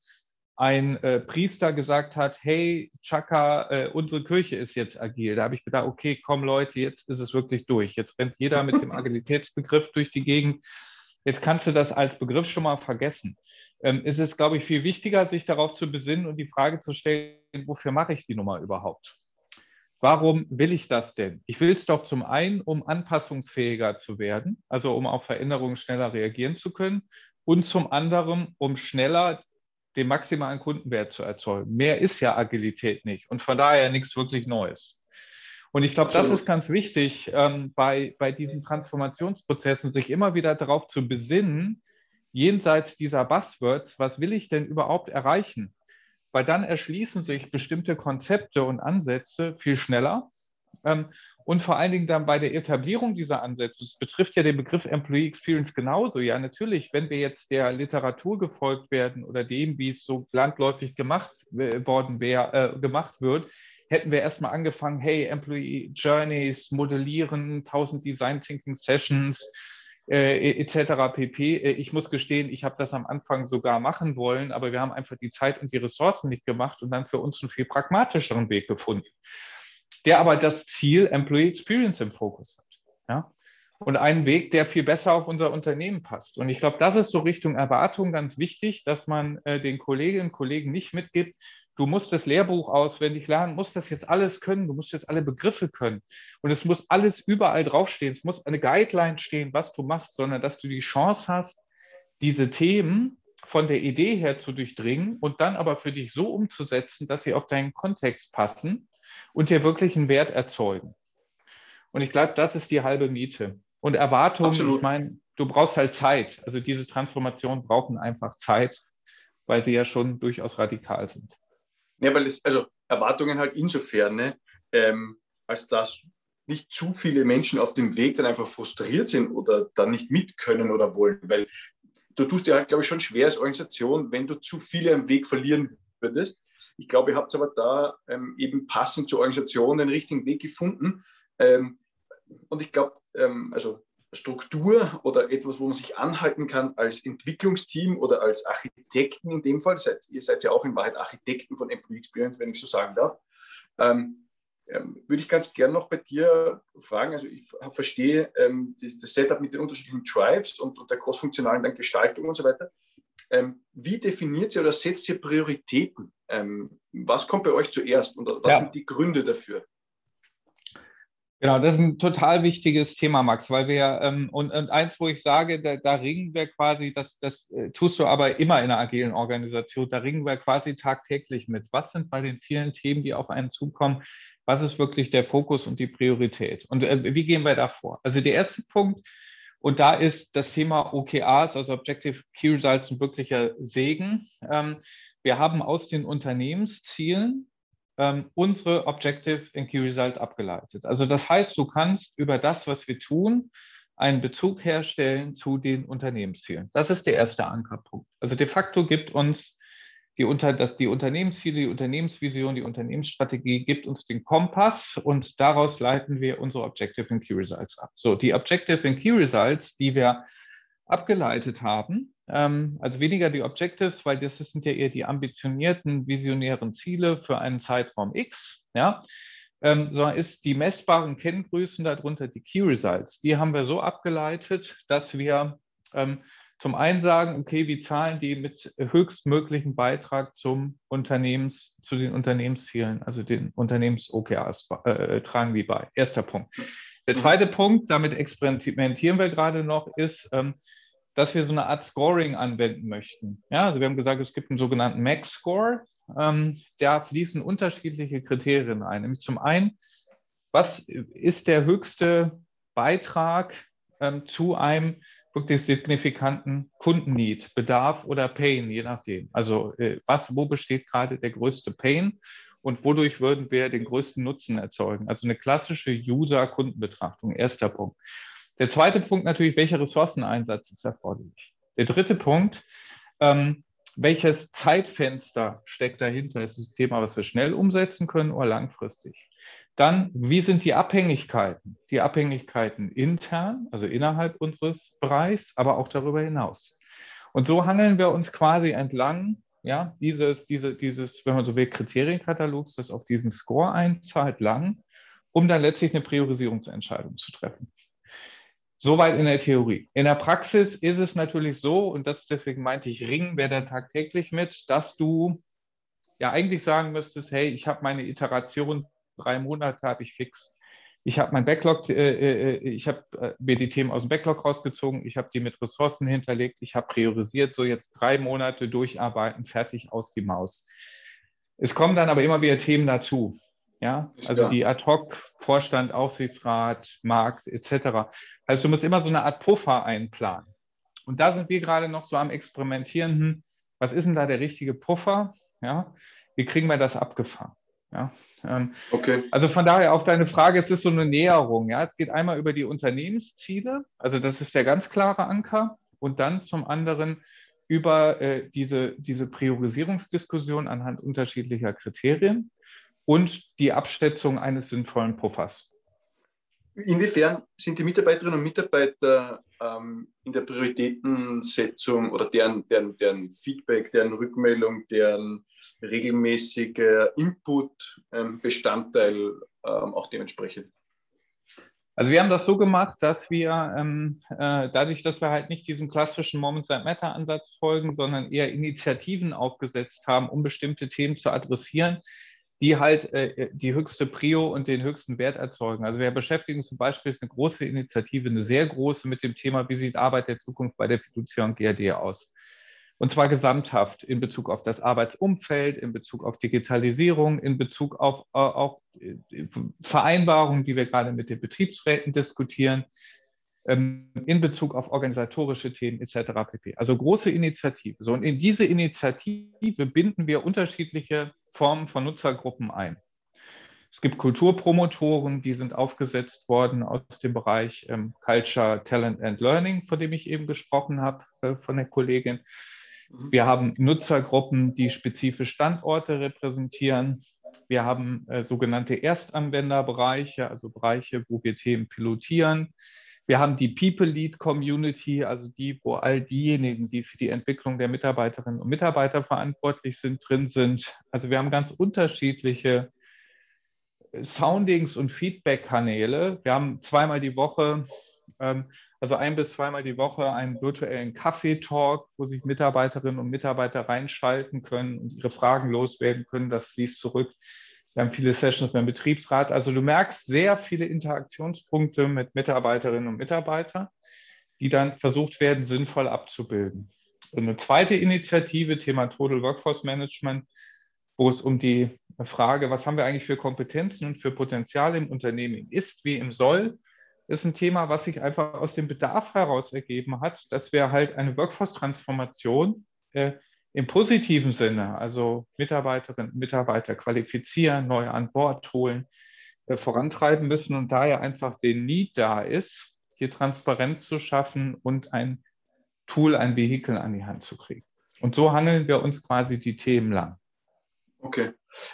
ein äh, Priester gesagt hat, hey Chaka, äh, unsere Kirche ist jetzt agil. Da habe ich gedacht, okay, komm Leute, jetzt ist es wirklich durch. Jetzt rennt jeder mit dem *laughs* Agilitätsbegriff durch die Gegend. Jetzt kannst du das als Begriff schon mal vergessen ähm, ist es, glaube ich, viel wichtiger, sich darauf zu besinnen und die Frage zu stellen, wofür mache ich die Nummer überhaupt? Warum will ich das denn? Ich will es doch zum einen, um anpassungsfähiger zu werden, also um auf Veränderungen schneller reagieren zu können und zum anderen, um schneller den maximalen Kundenwert zu erzeugen. Mehr ist ja Agilität nicht und von daher nichts wirklich Neues. Und ich glaube, das ist ganz wichtig, ähm, bei, bei diesen Transformationsprozessen sich immer wieder darauf zu besinnen, jenseits dieser Buzzwords, was will ich denn überhaupt erreichen? Weil dann erschließen sich bestimmte Konzepte und Ansätze viel schneller. Ähm, und vor allen Dingen dann bei der Etablierung dieser Ansätze, das betrifft ja den Begriff Employee Experience genauso. Ja, natürlich, wenn wir jetzt der Literatur gefolgt werden oder dem, wie es so landläufig gemacht worden wäre, äh, gemacht wird, hätten wir erstmal angefangen, hey, Employee Journeys modellieren, 1000 Design Thinking Sessions, äh, etc. pp. Äh, ich muss gestehen, ich habe das am Anfang sogar machen wollen, aber wir haben einfach die Zeit und die Ressourcen nicht gemacht und dann für uns einen viel pragmatischeren Weg gefunden, der aber das Ziel Employee Experience im Fokus hat. Ja? Und einen Weg, der viel besser auf unser Unternehmen passt. Und ich glaube, das ist so Richtung Erwartung ganz wichtig, dass man äh, den Kolleginnen und Kollegen nicht mitgibt, du musst das Lehrbuch auswendig lernen, musst das jetzt alles können, du musst jetzt alle Begriffe können. Und es muss alles überall draufstehen. Es muss eine Guideline stehen, was du machst, sondern dass du die Chance hast, diese Themen von der Idee her zu durchdringen und dann aber für dich so umzusetzen, dass sie auf deinen Kontext passen und dir wirklich einen Wert erzeugen. Und ich glaube, das ist die halbe Miete. Und Erwartungen, Absolut. ich meine, du brauchst halt Zeit. Also diese Transformationen brauchen einfach Zeit, weil sie ja schon durchaus radikal sind. Ja, weil es, also Erwartungen halt insofern, ne, ähm, als dass nicht zu viele Menschen auf dem Weg dann einfach frustriert sind oder dann nicht mit können oder wollen, weil du tust dir halt, glaube ich, schon schwer als Organisation, wenn du zu viele am Weg verlieren würdest. Ich glaube, ihr habt aber da ähm, eben passend zur Organisation den richtigen Weg gefunden. Ähm, und ich glaube, ähm, also Struktur oder etwas, wo man sich anhalten kann als Entwicklungsteam oder als Architekten in dem Fall, seid, ihr seid ja auch in Wahrheit Architekten von Employee Experience, wenn ich so sagen darf, ähm, ähm, würde ich ganz gern noch bei dir fragen. Also ich verstehe ähm, das Setup mit den unterschiedlichen Tribes und, und der crossfunktionalen Gestaltung und so weiter. Ähm, wie definiert ihr oder setzt ihr Prioritäten? Ähm, was kommt bei euch zuerst und was ja. sind die Gründe dafür? Genau, das ist ein total wichtiges Thema, Max, weil wir, ähm, und, und, eins, wo ich sage, da, da ringen wir quasi, das, das äh, tust du aber immer in einer agilen Organisation, da ringen wir quasi tagtäglich mit. Was sind bei den vielen Themen, die auf einen zukommen, was ist wirklich der Fokus und die Priorität? Und äh, wie gehen wir da vor? Also der erste Punkt, und da ist das Thema OKRs, also Objective Key Results, ein wirklicher Segen. Ähm, wir haben aus den Unternehmenszielen ähm, unsere Objective and Key Results abgeleitet. Also das heißt, du kannst über das, was wir tun, einen Bezug herstellen zu den Unternehmenszielen. Das ist der erste Ankerpunkt. Also de facto gibt uns die, unter, dass die Unternehmensziele, die Unternehmensvision, die Unternehmensstrategie gibt uns den Kompass und daraus leiten wir unsere Objective and Key Results ab. So, die Objective and Key Results, die wir abgeleitet haben, ähm, also weniger die Objectives, weil das sind ja eher die ambitionierten, visionären Ziele für einen Zeitraum X, ja, ähm, sondern ist die messbaren Kenngrößen darunter die Key Results. Die haben wir so abgeleitet, dass wir ähm, zum einen sagen, okay, wie zahlen die mit höchstmöglichen Beitrag zum Unternehmens, zu den Unternehmenszielen, also den Unternehmens-OKRs äh, tragen die bei. Erster Punkt. Der zweite Punkt, damit experimentieren wir gerade noch, ist, ähm, dass wir so eine Art Scoring anwenden möchten. Ja, also wir haben gesagt, es gibt einen sogenannten Max-Score. Ähm, da fließen unterschiedliche Kriterien ein. Nämlich zum einen, was ist der höchste Beitrag ähm, zu einem wirklich signifikanten Kundenneed, Bedarf oder Pain, je nachdem. Also äh, was, wo besteht gerade der größte Pain und wodurch würden wir den größten Nutzen erzeugen? Also eine klassische User-Kundenbetrachtung, erster Punkt. Der zweite Punkt natürlich, welcher Ressourceneinsatz ist erforderlich? Der dritte Punkt, ähm, welches Zeitfenster steckt dahinter? Ist das ein Thema, was wir schnell umsetzen können oder langfristig? Dann, wie sind die Abhängigkeiten? Die Abhängigkeiten intern, also innerhalb unseres Bereichs, aber auch darüber hinaus. Und so hangeln wir uns quasi entlang ja, dieses, diese, dieses, wenn man so will, Kriterienkatalogs, das auf diesen Score einzahlt, lang, um dann letztlich eine Priorisierungsentscheidung zu treffen. Soweit in der Theorie. In der Praxis ist es natürlich so, und das deswegen meinte ich, ringen wir da tagtäglich mit, dass du ja eigentlich sagen müsstest, hey, ich habe meine Iteration, drei Monate habe ich fix. Ich habe mein Backlog, äh, äh, äh ich habe äh, mir die Themen aus dem Backlog rausgezogen, ich habe die mit Ressourcen hinterlegt, ich habe priorisiert, so jetzt drei Monate durcharbeiten, fertig aus die Maus. Es kommen dann aber immer wieder Themen dazu. Ja, also ja. die Ad-Hoc-Vorstand, Aufsichtsrat, Markt etc. Also du musst immer so eine Art Puffer einplanen. Und da sind wir gerade noch so am Experimentieren. Hm, was ist denn da der richtige Puffer? Ja, wie kriegen wir das abgefangen? Ja, okay. Also von daher auf deine Frage, es ist so eine Näherung. Ja, es geht einmal über die Unternehmensziele, also das ist der ganz klare Anker, und dann zum anderen über äh, diese, diese Priorisierungsdiskussion anhand unterschiedlicher Kriterien und die Abschätzung eines sinnvollen Puffers. Inwiefern sind die Mitarbeiterinnen und Mitarbeiter ähm, in der Prioritätensetzung oder deren, deren, deren Feedback, deren Rückmeldung, deren regelmäßiger Input ähm, Bestandteil ähm, auch dementsprechend? Also wir haben das so gemacht, dass wir ähm, äh, dadurch, dass wir halt nicht diesem klassischen Moments that Matter Ansatz folgen, sondern eher Initiativen aufgesetzt haben, um bestimmte Themen zu adressieren, die halt äh, die höchste Prio und den höchsten Wert erzeugen. Also wir beschäftigen zum Beispiel eine große Initiative, eine sehr große mit dem Thema, wie sieht Arbeit der Zukunft bei der Fiducia und GRD aus. Und zwar gesamthaft in Bezug auf das Arbeitsumfeld, in Bezug auf Digitalisierung, in Bezug auf äh, auch äh, Vereinbarungen, die wir gerade mit den Betriebsräten diskutieren, in Bezug auf organisatorische Themen etc. pp. Also große Initiative. So, und in diese Initiative binden wir unterschiedliche Formen von Nutzergruppen ein. Es gibt Kulturpromotoren, die sind aufgesetzt worden aus dem Bereich ähm, Culture, Talent and Learning, von dem ich eben gesprochen habe, äh, von der Kollegin. Mhm. Wir haben Nutzergruppen, die spezifische Standorte repräsentieren. Wir haben äh, sogenannte Erstanwenderbereiche, also Bereiche, wo wir Themen pilotieren. Wir haben die People Lead Community, also die, wo all diejenigen, die für die Entwicklung der Mitarbeiterinnen und Mitarbeiter verantwortlich sind, drin sind. Also wir haben ganz unterschiedliche Soundings und Feedback-Kanäle. Wir haben zweimal die Woche, ähm, also ein bis zweimal die Woche, einen virtuellen Kaffee-Talk, wo sich Mitarbeiterinnen und Mitarbeiter reinschalten können und ihre Fragen loswerden können. Das fließt zurück wir haben viele Sessions beim Betriebsrat. Also du merkst sehr viele Interaktionspunkte mit Mitarbeiterinnen und Mitarbeitern, die dann versucht werden, sinnvoll abzubilden. Und eine zweite Initiative, Thema Total Workforce Management, wo es um die Frage, was haben wir eigentlich für Kompetenzen und für Potenziale im Unternehmen Ist wie im Soll, ist ein Thema, was sich einfach aus dem Bedarf heraus ergeben hat, dass wir halt eine Workforce-Transformation äh, im positiven Sinne, also Mitarbeiterinnen und Mitarbeiter qualifizieren, neu an Bord holen, äh, vorantreiben müssen und daher einfach den Need da ist, hier Transparenz zu schaffen und ein Tool, ein Vehikel an die Hand zu kriegen. Und so handeln wir uns quasi die Themen lang. Okay.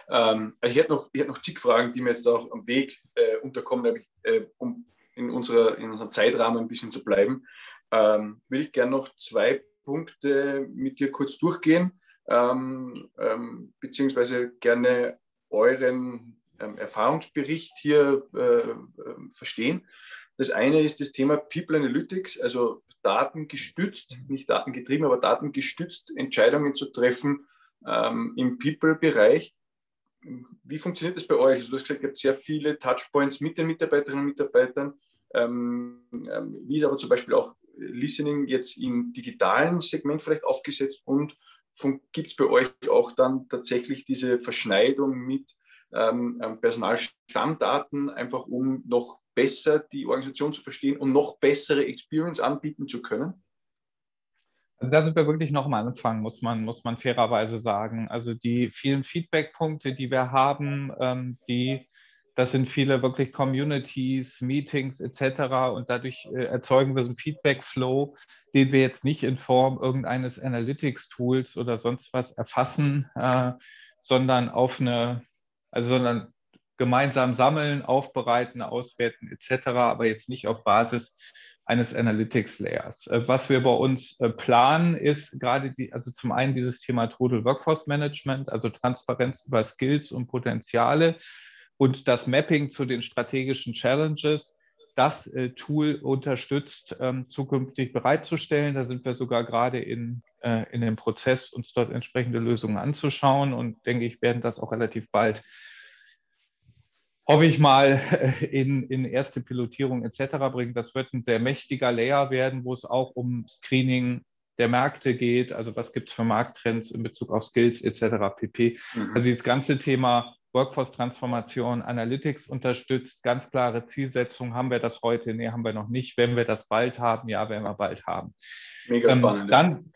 Ähm, also ich hätte noch, ich noch zig Fragen, die mir jetzt auch am Weg äh, unterkommen, ich, äh, um in, unserer, in unserem Zeitrahmen ein bisschen zu bleiben. Ähm, will ich gerne noch zwei Punkte mit dir kurz durchgehen, ähm, ähm, beziehungsweise gerne euren ähm, Erfahrungsbericht hier äh, ähm, verstehen. Das eine ist das Thema People Analytics, also datengestützt, nicht datengetrieben, aber datengestützt Entscheidungen zu treffen ähm, im People-Bereich. Wie funktioniert das bei euch? Also du hast gesagt, ihr habt sehr viele Touchpoints mit den Mitarbeiterinnen und Mitarbeitern. Ähm, ähm, wie ist aber zum Beispiel auch Listening jetzt im digitalen Segment vielleicht aufgesetzt und gibt es bei euch auch dann tatsächlich diese Verschneidung mit ähm, ähm, Personalstammdaten, einfach um noch besser die Organisation zu verstehen und noch bessere Experience anbieten zu können? Also da sind wir wirklich noch am Anfang, muss man, muss man fairerweise sagen. Also die vielen Feedback-Punkte, die wir haben, ähm, die das sind viele wirklich Communities, Meetings etc. Und dadurch äh, erzeugen wir so einen Feedback-Flow, den wir jetzt nicht in Form irgendeines Analytics-Tools oder sonst was erfassen, äh, sondern auf eine, also sondern gemeinsam sammeln, aufbereiten, auswerten etc., aber jetzt nicht auf Basis eines Analytics-Layers. Äh, was wir bei uns planen, ist gerade die, also zum einen dieses Thema Total Workforce Management, also Transparenz über Skills und Potenziale und das Mapping zu den strategischen Challenges, das äh, Tool unterstützt, ähm, zukünftig bereitzustellen. Da sind wir sogar gerade in, äh, in dem Prozess, uns dort entsprechende Lösungen anzuschauen und denke ich, werden das auch relativ bald, hoffe ich mal, *laughs* in, in erste Pilotierung etc. bringen. Das wird ein sehr mächtiger Layer werden, wo es auch um Screening der Märkte geht, also was gibt es für Markttrends in Bezug auf Skills etc. pp. Mhm. Also dieses ganze Thema Workforce-Transformation, Analytics unterstützt, ganz klare Zielsetzung. Haben wir das heute? Nee, haben wir noch nicht. Wenn wir das bald haben, ja, werden wir bald haben. Mega ähm, spannend. Dann,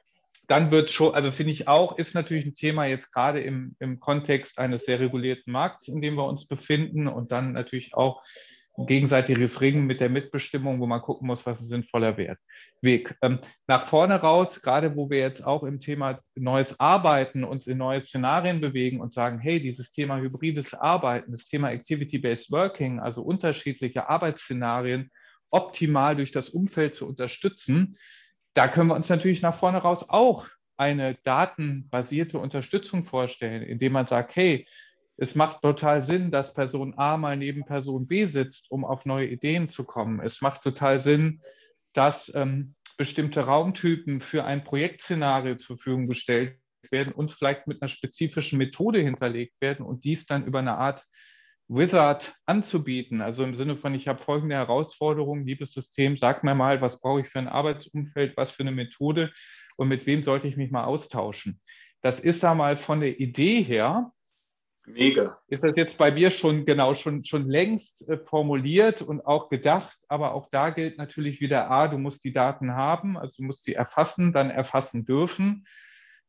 dann wird schon, also finde ich auch, ist natürlich ein Thema jetzt gerade im, im Kontext eines sehr regulierten Markts, in dem wir uns befinden und dann natürlich auch gegenseitiges Ringen mit der Mitbestimmung, wo man gucken muss, was ein sinnvoller Wert, Weg. Ähm, nach vorne raus, gerade wo wir jetzt auch im Thema neues Arbeiten uns in neue Szenarien bewegen und sagen, hey, dieses Thema hybrides Arbeiten, das Thema Activity-Based Working, also unterschiedliche Arbeitsszenarien optimal durch das Umfeld zu unterstützen, da können wir uns natürlich nach vorne raus auch eine datenbasierte Unterstützung vorstellen, indem man sagt, hey, es macht total Sinn, dass Person A mal neben Person B sitzt, um auf neue Ideen zu kommen. Es macht total Sinn, dass ähm, bestimmte Raumtypen für ein Projektszenario zur Verfügung gestellt werden und vielleicht mit einer spezifischen Methode hinterlegt werden und dies dann über eine Art Wizard anzubieten. Also im Sinne von, ich habe folgende Herausforderung, liebes System, sag mir mal, was brauche ich für ein Arbeitsumfeld, was für eine Methode und mit wem sollte ich mich mal austauschen. Das ist da mal von der Idee her Mega. Ist das jetzt bei mir schon genau schon, schon längst äh, formuliert und auch gedacht, aber auch da gilt natürlich wieder A, du musst die Daten haben, also du musst sie erfassen, dann erfassen dürfen.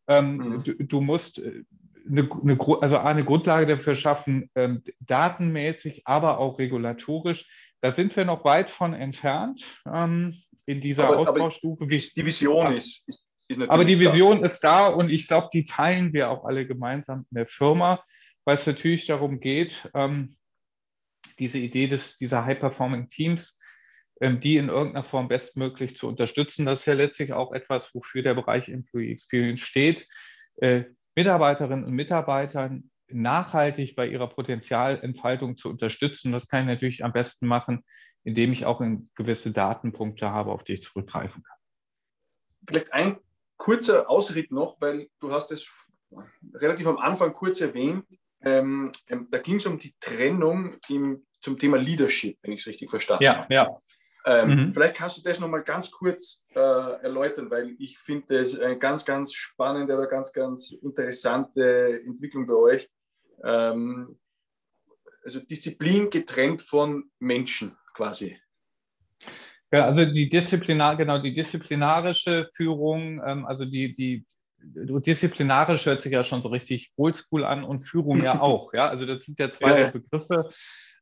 Ähm, mhm. du, du, musst äh, eine, eine, also eine Grundlage dafür schaffen, ähm, datenmäßig, aber auch regulatorisch. Da sind wir noch weit von entfernt ähm, in dieser aber, Ausbaustufe. Aber die Vision ist, ist, ist Aber die Vision da. ist da und ich glaube, die teilen wir auch alle gemeinsam in der Firma weil es natürlich darum geht, ähm, diese Idee des, dieser High-Performing Teams ähm, die in irgendeiner Form bestmöglich zu unterstützen. Das ist ja letztlich auch etwas, wofür der Bereich Employee Experience steht. Äh, Mitarbeiterinnen und Mitarbeitern nachhaltig bei ihrer Potenzialentfaltung zu unterstützen. Das kann ich natürlich am besten machen, indem ich auch gewisse Datenpunkte habe, auf die ich zurückgreifen kann. Vielleicht ein kurzer Ausritt noch, weil du hast es relativ am Anfang kurz erwähnt. Ähm, ähm, da ging es um die Trennung im, zum Thema Leadership, wenn ich es richtig verstanden ja, habe. Ja. Ähm, mhm. Vielleicht kannst du das nochmal ganz kurz äh, erläutern, weil ich finde das eine ganz, ganz spannende oder ganz, ganz interessante Entwicklung bei euch. Ähm, also Disziplin getrennt von Menschen quasi. Ja, also die Disziplinar, genau, die disziplinarische Führung, ähm, also die, die disziplinarisch hört sich ja schon so richtig oldschool an und Führung ja *laughs* auch. Ja, also das sind ja zwei ja. Begriffe.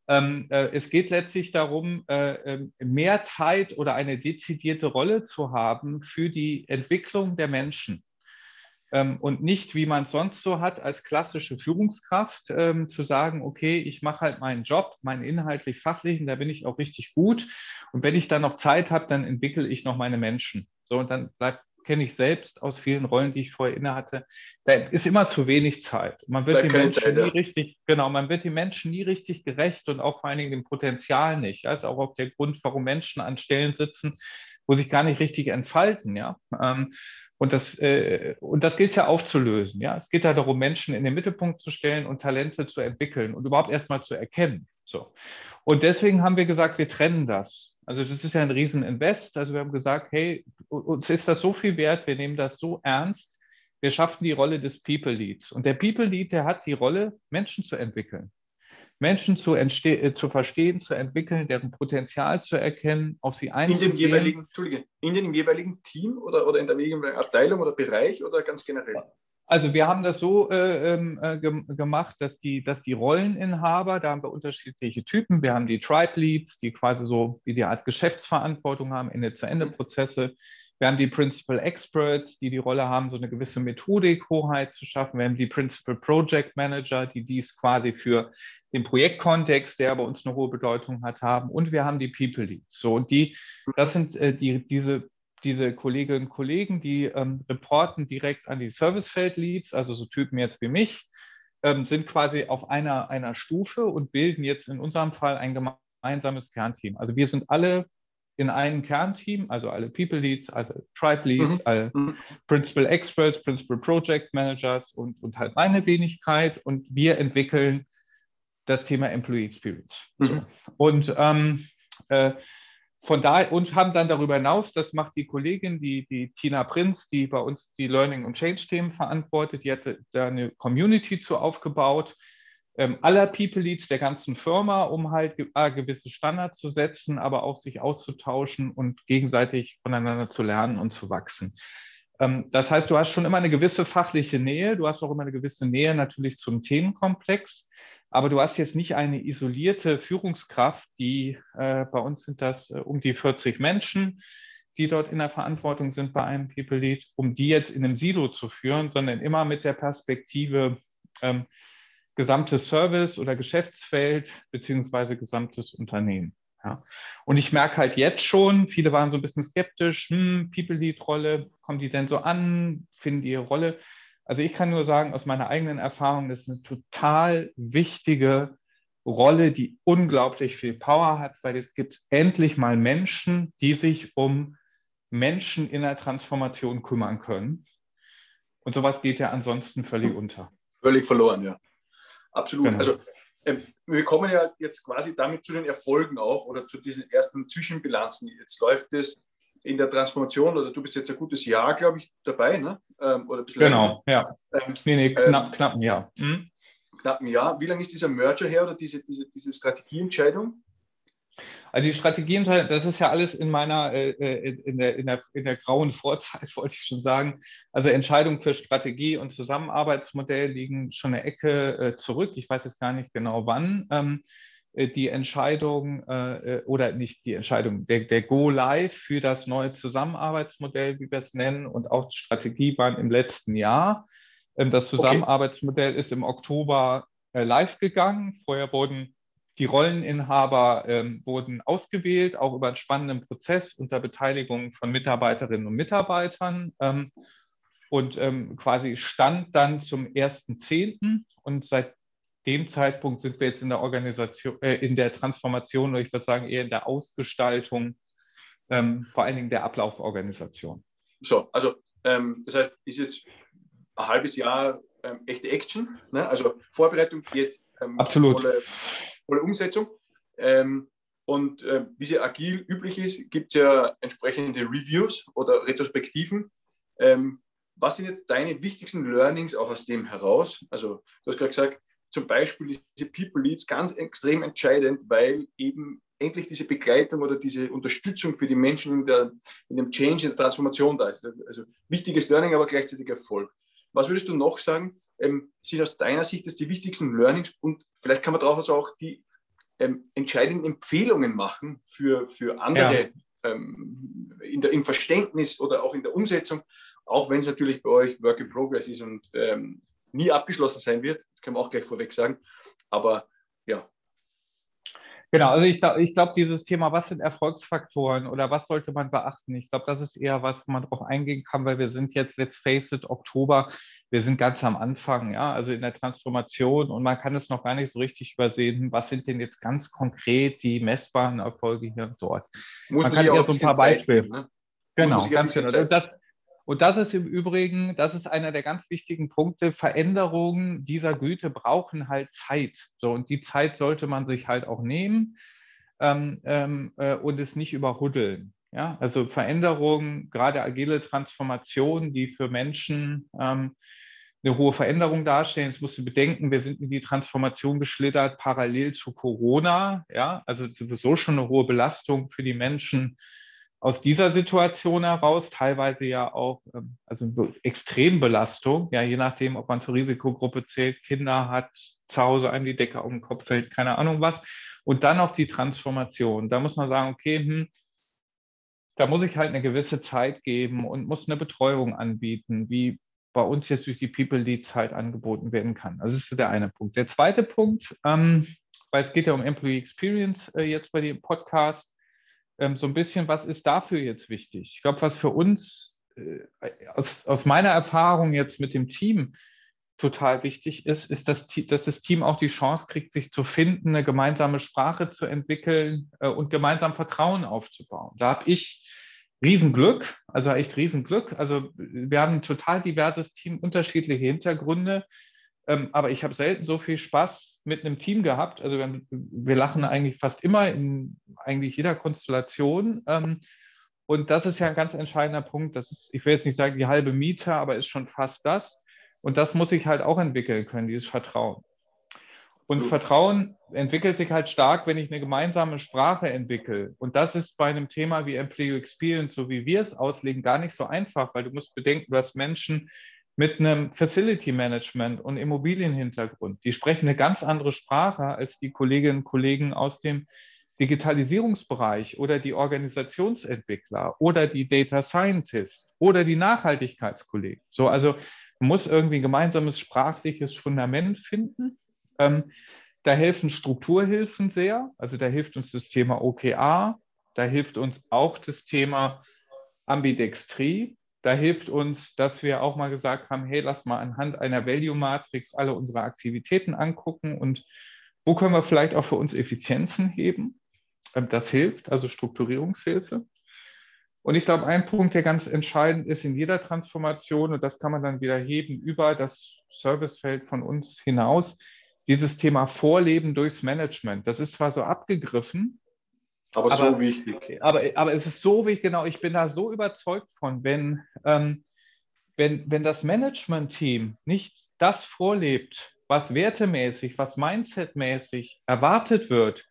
Ähm, äh, es geht letztlich darum, äh, ähm, mehr Zeit oder eine dezidierte Rolle zu haben für die Entwicklung der Menschen. Ähm, und nicht, wie man es sonst so hat, als klassische Führungskraft ähm, zu sagen, okay, ich mache halt meinen Job, meinen inhaltlich-fachlichen, da bin ich auch richtig gut. Und wenn ich dann noch Zeit habe, dann entwickle ich noch meine Menschen. So, und dann bleibt kenne ich selbst aus vielen Rollen, die ich vorher inne hatte. Da ist immer zu wenig Zeit. Man wird den Menschen Zeit, nie ja. richtig, genau, man wird den Menschen nie richtig gerecht und auch vor allen Dingen dem Potenzial nicht. Das ist auch auf der Grund, warum Menschen an Stellen sitzen, wo sich gar nicht richtig entfalten, ja. Ähm, und das, äh, und das gilt es ja aufzulösen. Ja? Es geht ja darum, Menschen in den Mittelpunkt zu stellen und Talente zu entwickeln und überhaupt erstmal zu erkennen. So. Und deswegen haben wir gesagt, wir trennen das. Also das ist ja ein Rieseninvest. Also wir haben gesagt, hey, uns ist das so viel wert, wir nehmen das so ernst, wir schaffen die Rolle des People Leads. Und der People Lead, der hat die Rolle, Menschen zu entwickeln. Menschen zu, äh, zu verstehen, zu entwickeln, deren Potenzial zu erkennen, auf sie einzugehen. In dem jeweiligen, Entschuldige, in dem jeweiligen Team oder, oder in der jeweiligen Abteilung oder Bereich oder ganz generell? Also wir haben das so äh, ähm, äh, gemacht, dass die, dass die Rolleninhaber, da haben wir unterschiedliche Typen. Wir haben die Tribe Leads, die quasi so wie die Art Geschäftsverantwortung haben, Ende-zu-Ende-Prozesse. Wir haben die Principal Experts, die die Rolle haben, so eine gewisse Methodik-Hoheit zu schaffen. Wir haben die Principal Project Manager, die dies quasi für den Projektkontext, der bei uns eine hohe Bedeutung hat, haben. Und wir haben die People Leads. So, und die, das sind äh, die, diese diese Kolleginnen und Kollegen, die ähm, reporten direkt an die Servicefeld-Leads, also so Typen jetzt wie mich, ähm, sind quasi auf einer, einer Stufe und bilden jetzt in unserem Fall ein gemeinsames Kernteam. Also wir sind alle in einem Kernteam, also alle People Leads, also Tribe Leads, mhm. alle mhm. Principal Experts, Principal Project Managers und, und halt meine Wenigkeit und wir entwickeln das Thema Employee Experience. Mhm. So. Und ähm, äh, von daher und haben dann darüber hinaus, das macht die Kollegin, die, die Tina Prinz, die bei uns die Learning- und Change-Themen verantwortet, die hatte da eine Community zu aufgebaut, ähm, aller People Leads der ganzen Firma, um halt äh, gewisse Standards zu setzen, aber auch sich auszutauschen und gegenseitig voneinander zu lernen und zu wachsen. Ähm, das heißt, du hast schon immer eine gewisse fachliche Nähe, du hast auch immer eine gewisse Nähe natürlich zum Themenkomplex. Aber du hast jetzt nicht eine isolierte Führungskraft, die äh, bei uns sind das äh, um die 40 Menschen, die dort in der Verantwortung sind bei einem People Lead, um die jetzt in einem Silo zu führen, sondern immer mit der Perspektive ähm, gesamtes Service oder Geschäftsfeld beziehungsweise gesamtes Unternehmen. Ja. Und ich merke halt jetzt schon, viele waren so ein bisschen skeptisch, hm, People Lead-Rolle, kommen die denn so an, finden die ihre Rolle? Also ich kann nur sagen, aus meiner eigenen Erfahrung, das ist eine total wichtige Rolle, die unglaublich viel Power hat, weil es gibt endlich mal Menschen, die sich um Menschen in der Transformation kümmern können. Und sowas geht ja ansonsten völlig unter. Völlig verloren, ja. Absolut. Genau. Also äh, wir kommen ja jetzt quasi damit zu den Erfolgen auch oder zu diesen ersten Zwischenbilanzen. Jetzt läuft es in der Transformation, oder du bist jetzt ein gutes Jahr, glaube ich, dabei, ne? Ähm, oder ein bisschen genau, länger. ja. Ähm, nee, nee, knapp, ähm, knapp ein Jahr. Hm? Knapp ein Jahr. Wie lange ist dieser Merger her oder diese, diese, diese Strategieentscheidung? Also die Strategieentscheidung, das ist ja alles in meiner, äh, äh, in, der, in, der, in der grauen Vorzeit, *laughs* wollte ich schon sagen. Also Entscheidungen für Strategie und Zusammenarbeitsmodell liegen schon eine Ecke äh, zurück. Ich weiß jetzt gar nicht genau wann. Ähm, äh, die Entscheidung äh, äh, oder nicht die Entscheidung, der, der Go Live für das neue Zusammenarbeitsmodell, wie wir es nennen, und auch die Strategie waren im letzten Jahr. Ähm, das Zusammenarbeitsmodell okay. ist im Oktober live gegangen. Vorher wurden Die Rolleninhaber ähm, wurden ausgewählt, auch über einen spannenden Prozess unter Beteiligung von Mitarbeiterinnen und Mitarbeitern. Ähm, und ähm, quasi stand dann zum 1.10. Und seit dem Zeitpunkt sind wir jetzt in der Organisation, äh, in der Transformation, oder ich würde sagen eher in der Ausgestaltung, ähm, vor allen Dingen der Ablauforganisation. So, also ähm, das heißt, ist jetzt ein halbes Jahr ähm, echte Action, ne? also Vorbereitung, jetzt ähm, Absolut. Volle, volle Umsetzung. Ähm, und äh, wie es ja agil üblich ist, gibt es ja entsprechende Reviews oder Retrospektiven. Ähm, was sind jetzt deine wichtigsten Learnings auch aus dem heraus? Also du hast gerade gesagt, zum Beispiel diese People Leads ganz extrem entscheidend, weil eben endlich diese Begleitung oder diese Unterstützung für die Menschen in, der, in dem Change, in der Transformation da ist. Also wichtiges Learning, aber gleichzeitig Erfolg. Was würdest du noch sagen, ähm, sind aus deiner Sicht das die wichtigsten Learnings und vielleicht kann man daraus auch die ähm, entscheidenden Empfehlungen machen für, für andere ja. ähm, in der, im Verständnis oder auch in der Umsetzung, auch wenn es natürlich bei euch Work in Progress ist und ähm, nie abgeschlossen sein wird. Das können wir auch gleich vorweg sagen. Aber ja. Genau, also ich glaube, ich glaub, dieses Thema, was sind Erfolgsfaktoren oder was sollte man beachten? Ich glaube, das ist eher was, wo man darauf eingehen kann, weil wir sind jetzt, let's face it, Oktober, wir sind ganz am Anfang, ja, also in der Transformation und man kann es noch gar nicht so richtig übersehen, was sind denn jetzt ganz konkret die messbaren Erfolge hier und dort. Muss man, man kann ja so ein paar Beispiele. Ne? Genau, ganz genau. Und das, ist im Übrigen, das ist einer der ganz wichtigen Punkte. Veränderungen dieser Güte brauchen halt Zeit. So, und die Zeit sollte man sich halt auch nehmen ähm, ähm, äh, und es nicht überhuddeln. Ja, also Veränderungen, gerade agile Transformationen, die für Menschen ähm, eine hohe Veränderung darstellen. Jetzt musst du bedenken, wir sind in die Transformation geschlittert parallel zu Corona. Ja, also sowieso schon eine hohe Belastung für die Menschen aus dieser Situation heraus, teilweise ja auch, ähm, also Extrembelastung, ja, je nachdem, ob man zur Risikogruppe zählt, Kinder hat, zu Hause einem die Decke auf den Kopf fällt, keine Ahnung was. Und dann noch die Transformation. Da muss man sagen, okay, hm, da muss ich halt eine gewisse Zeit geben und muss eine Betreuung anbieten, wie bei uns jetzt durch die People Leads halt angeboten werden kann. Also das ist der eine Punkt. Der zweite Punkt, ähm, weil es geht ja um Employee Experience äh, jetzt bei dem Podcast, ähm, so ein bisschen, was ist dafür jetzt wichtig? Ich glaube, was für uns äh, aus, aus meiner Erfahrung jetzt mit dem Team total wichtig ist, ist, dass, dass das Team auch die Chance kriegt, sich zu finden, eine gemeinsame Sprache zu entwickeln äh, und gemeinsam Vertrauen aufzubauen. Da habe ich Riesenglück, also echt Riesenglück. Also wir haben ein total diverses Team, unterschiedliche Hintergründe. Ähm, aber ich habe selten so viel Spaß mit einem Team gehabt. Also wir, wir lachen eigentlich fast immer in eigentlich jeder Konstellation. Ähm, und das ist ja ein ganz entscheidender Punkt. Das ist, ich will jetzt nicht sagen die halbe Miete, aber ist schon fast das. Und das muss ich halt auch entwickeln können, dieses Vertrauen. Und so. Vertrauen entwickelt sich halt stark, wenn ich eine gemeinsame Sprache entwickle. Und das ist bei einem Thema wie Employee Experience, so wie wir es auslegen, gar nicht so einfach, weil du musst bedenken, du hast Menschen, mit einem Facility Management und Immobilienhintergrund. Die sprechen eine ganz andere Sprache als die Kolleginnen und Kollegen aus dem Digitalisierungsbereich oder die Organisationsentwickler oder die Data Scientists oder die Nachhaltigkeitskollegen. So, also muss irgendwie ein gemeinsames sprachliches Fundament finden. Ähm, da helfen Strukturhilfen sehr. Also da hilft uns das Thema OKR, da hilft uns auch das Thema Ambidextrie. Da hilft uns, dass wir auch mal gesagt haben, hey, lass mal anhand einer Value-Matrix alle unsere Aktivitäten angucken und wo können wir vielleicht auch für uns Effizienzen heben. Ähm, das hilft, also Strukturierungshilfe. Und ich glaube, ein Punkt, der ganz entscheidend ist in jeder Transformation, und das kann man dann wieder heben über das Servicefeld von uns hinaus, dieses Thema Vorleben durchs Management. Das ist zwar so abgegriffen, aber, aber so wichtig. Aber, aber es ist so wichtig, genau, ich bin da so überzeugt von, wenn, ähm, wenn, wenn das Management-Team nicht das vorlebt, was wertemäßig, was mindsetmäßig erwartet wird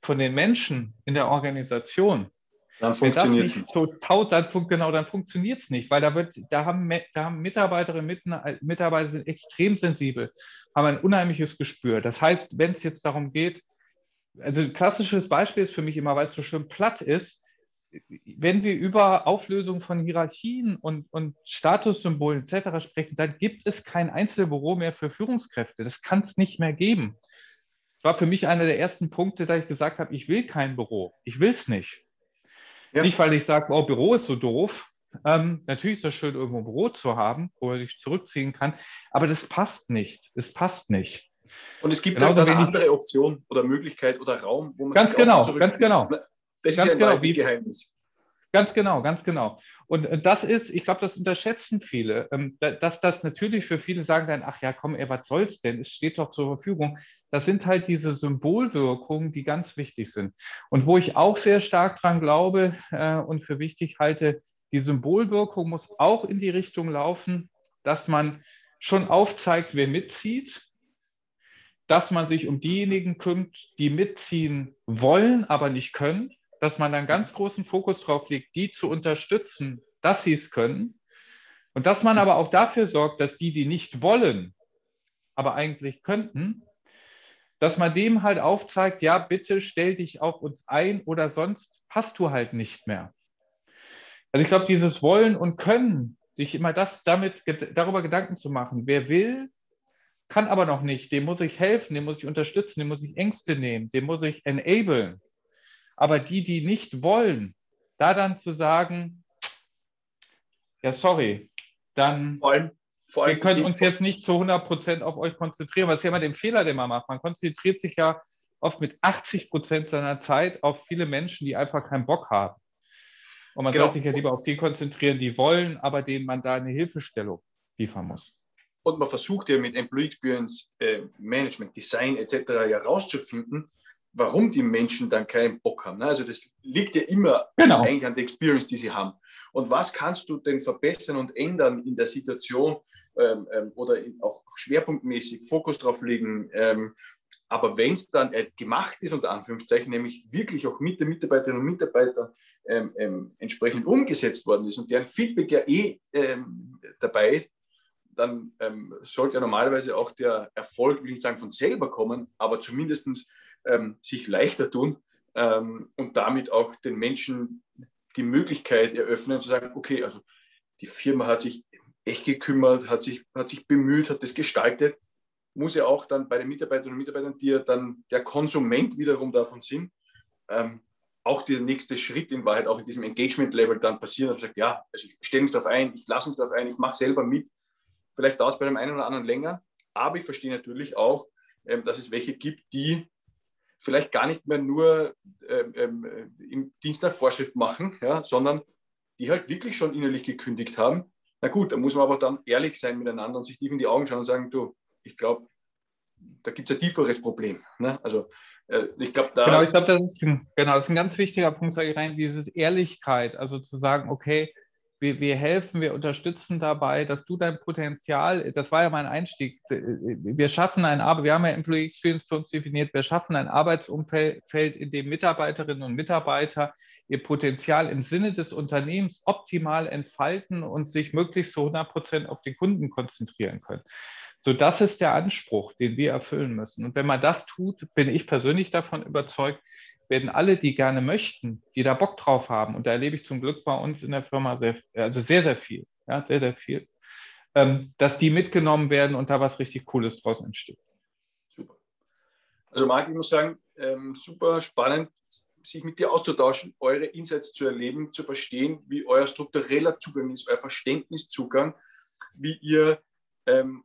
von den Menschen in der Organisation, dann funktioniert es nicht. So taut, dann, genau, dann funktioniert es nicht, weil da, wird, da, haben, da haben Mitarbeiterinnen und Mitarbeiter sind extrem sensibel, haben ein unheimliches Gespür. Das heißt, wenn es jetzt darum geht, also ein klassisches Beispiel ist für mich immer, weil es so schön platt ist, wenn wir über Auflösung von Hierarchien und, und Statussymbolen etc. sprechen, dann gibt es kein Einzelbüro mehr für Führungskräfte. Das kann es nicht mehr geben. Es war für mich einer der ersten Punkte, da ich gesagt habe, ich will kein Büro. Ich will es nicht. Ja. Nicht, weil ich sage, oh, Büro ist so doof. Ähm, natürlich ist es schön, irgendwo ein Büro zu haben, wo man sich zurückziehen kann, aber das passt nicht. Es passt nicht. Und es gibt Genauso halt eine andere Option oder Möglichkeit oder Raum, wo man ganz genau, ganz genau. Das ganz ist ja ein genau, Geheimnis. Ganz genau, ganz genau. Und das ist, ich glaube, das unterschätzen viele, ähm, dass das natürlich für viele sagen dann, ach ja, komm, ey, was soll's denn? Es steht doch zur Verfügung. Das sind halt diese Symbolwirkungen, die ganz wichtig sind. Und wo ich auch sehr stark dran glaube äh, und für wichtig halte, die Symbolwirkung muss auch in die Richtung laufen, dass man schon aufzeigt, wer mitzieht, dass man sich um diejenigen kümmert, die mitziehen wollen, aber nicht können dass man einen ganz großen Fokus drauf legt, die zu unterstützen, dass sie es können. Und dass man aber auch dafür sorgt, dass die, die nicht wollen, aber eigentlich könnten, dass man dem halt aufzeigt, ja, bitte stell dich auf uns ein oder sonst passt du halt nicht mehr. Also ich glaube, dieses Wollen und Können, sich immer das damit darüber Gedanken zu machen, wer will, kann aber noch nicht, dem muss ich helfen, dem muss ich unterstützen, dem muss ich Ängste nehmen, dem muss ich enablen. Aber die, die nicht wollen, da dann zu sagen, ja, sorry, dann vor allem, vor allem wir können uns jetzt nicht zu 100 Prozent auf euch konzentrieren. Was ist ja immer den Fehler, den man macht. Man konzentriert sich ja oft mit 80 Prozent seiner Zeit auf viele Menschen, die einfach keinen Bock haben. Und man genau. sollte sich ja lieber auf die konzentrieren, die wollen, aber denen man da eine Hilfestellung liefern muss. Und man versucht ja mit Employee Experience äh, Management, Design etc. ja rauszufinden, warum die Menschen dann keinen Bock haben. Ne? Also das liegt ja immer genau. eigentlich an der Experience, die sie haben. Und was kannst du denn verbessern und ändern in der Situation ähm, ähm, oder auch schwerpunktmäßig Fokus drauf legen? Ähm, aber wenn es dann äh, gemacht ist, unter Anführungszeichen, nämlich wirklich auch mit den Mitarbeiterinnen und Mitarbeitern ähm, ähm, entsprechend umgesetzt worden ist und deren Feedback ja eh ähm, dabei ist, dann sollte ja normalerweise auch der Erfolg, will ich nicht sagen von selber kommen, aber zumindestens ähm, sich leichter tun ähm, und damit auch den Menschen die Möglichkeit eröffnen zu sagen, okay, also die Firma hat sich echt gekümmert, hat sich, hat sich bemüht, hat das gestaltet, muss ja auch dann bei den Mitarbeiterinnen und Mitarbeitern, die ja dann der Konsument wiederum davon sind, ähm, auch der nächste Schritt in Wahrheit auch in diesem Engagement-Level dann passieren und sagt, ja, also ich stelle mich darauf ein, ich lasse mich darauf ein, ich mache selber mit. Vielleicht dauert es bei dem einen oder anderen länger, aber ich verstehe natürlich auch, ähm, dass es welche gibt, die vielleicht gar nicht mehr nur ähm, ähm, im Dienst nach Vorschrift machen, ja, sondern die halt wirklich schon innerlich gekündigt haben. Na gut, da muss man aber dann ehrlich sein miteinander und sich tief in die Augen schauen und sagen, du, ich glaube, da gibt es ein tieferes Problem. Ne? Also äh, ich glaube, da. Genau, ich glaube, das ist ein, genau, das ist ein ganz wichtiger Punkt, sage ich rein, diese Ehrlichkeit, also zu sagen, okay, wir, wir helfen, wir unterstützen dabei, dass du dein Potenzial, das war ja mein Einstieg, wir schaffen ein wir haben ja Employee Experience für uns definiert, wir schaffen ein Arbeitsumfeld, in dem Mitarbeiterinnen und Mitarbeiter ihr Potenzial im Sinne des Unternehmens optimal entfalten und sich möglichst zu 100 Prozent auf den Kunden konzentrieren können. So, das ist der Anspruch, den wir erfüllen müssen. Und wenn man das tut, bin ich persönlich davon überzeugt, werden alle, die gerne möchten, die da Bock drauf haben, und da erlebe ich zum Glück bei uns in der Firma sehr, also sehr, sehr viel, ja, sehr, sehr viel, ähm, dass die mitgenommen werden und da was richtig Cooles draus entsteht. Super. Also Marc, ich muss sagen, ähm, super spannend, sich mit dir auszutauschen, eure Insights zu erleben, zu verstehen, wie euer struktureller Zugang ist, euer Verständniszugang, wie ihr ähm,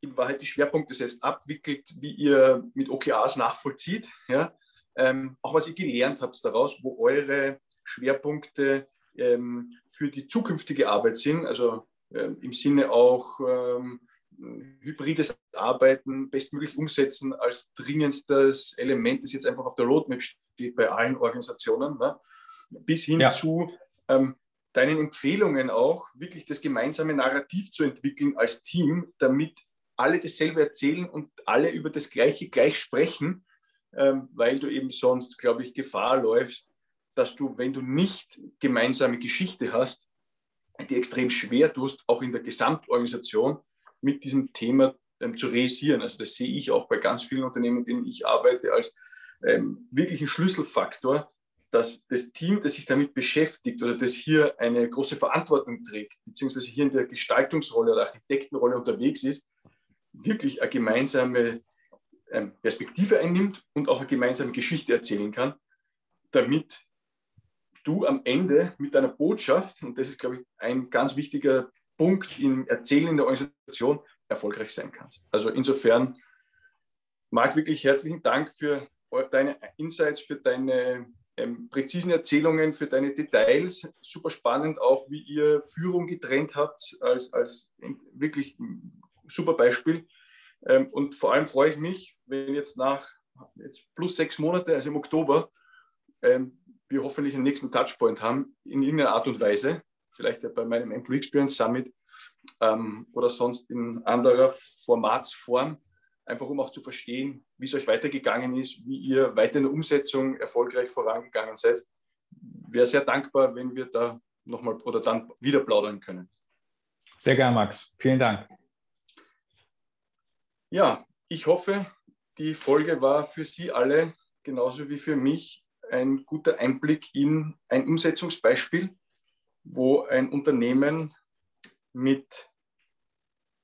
in Wahrheit die Schwerpunkte setzt, abwickelt, wie ihr mit OKRs nachvollzieht. Ja? Ähm, auch was ihr gelernt habt daraus, wo eure Schwerpunkte ähm, für die zukünftige Arbeit sind, also ähm, im Sinne auch ähm, hybrides Arbeiten bestmöglich umsetzen als dringendstes Element, das jetzt einfach auf der Roadmap steht bei allen Organisationen, ne? bis hin ja. zu ähm, deinen Empfehlungen auch, wirklich das gemeinsame Narrativ zu entwickeln als Team, damit alle dasselbe erzählen und alle über das Gleiche gleich sprechen weil du eben sonst, glaube ich, Gefahr läufst, dass du, wenn du nicht gemeinsame Geschichte hast, die extrem schwer tust, auch in der Gesamtorganisation mit diesem Thema ähm, zu realisieren. Also das sehe ich auch bei ganz vielen Unternehmen, in denen ich arbeite, als ähm, wirklichen Schlüsselfaktor, dass das Team, das sich damit beschäftigt oder das hier eine große Verantwortung trägt, beziehungsweise hier in der Gestaltungsrolle oder Architektenrolle unterwegs ist, wirklich eine gemeinsame ähm, Perspektive einnimmt und auch eine gemeinsame Geschichte erzählen kann, damit du am Ende mit deiner Botschaft, und das ist, glaube ich, ein ganz wichtiger Punkt im Erzählen in der Organisation, erfolgreich sein kannst. Also insofern, Marc, wirklich herzlichen Dank für deine Insights, für deine ähm, präzisen Erzählungen, für deine Details. Super spannend auch, wie ihr Führung getrennt habt, als, als wirklich super Beispiel. Ähm, und vor allem freue ich mich, wenn jetzt nach jetzt plus sechs Monate, also im Oktober, ähm, wir hoffentlich den nächsten Touchpoint haben, in irgendeiner Art und Weise, vielleicht bei meinem Employee Experience Summit ähm, oder sonst in anderer Formatsform, einfach um auch zu verstehen, wie es euch weitergegangen ist, wie ihr weiter in der Umsetzung erfolgreich vorangegangen seid. Wäre sehr dankbar, wenn wir da nochmal oder dann wieder plaudern können. Sehr gerne, Max. Vielen Dank. Ja, ich hoffe, die Folge war für Sie alle genauso wie für mich ein guter Einblick in ein Umsetzungsbeispiel, wo ein Unternehmen mit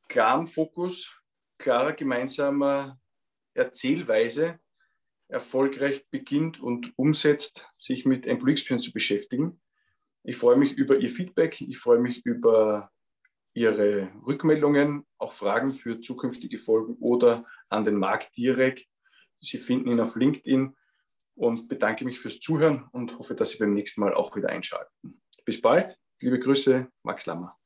klarem Fokus, klarer gemeinsamer Erzählweise erfolgreich beginnt und umsetzt, sich mit Employee Experience zu beschäftigen. Ich freue mich über Ihr Feedback, ich freue mich über Ihre Rückmeldungen, auch Fragen für zukünftige Folgen oder an den Markt direkt. Sie finden ihn auf LinkedIn und bedanke mich fürs Zuhören und hoffe, dass Sie beim nächsten Mal auch wieder einschalten. Bis bald. Liebe Grüße, Max Lammer.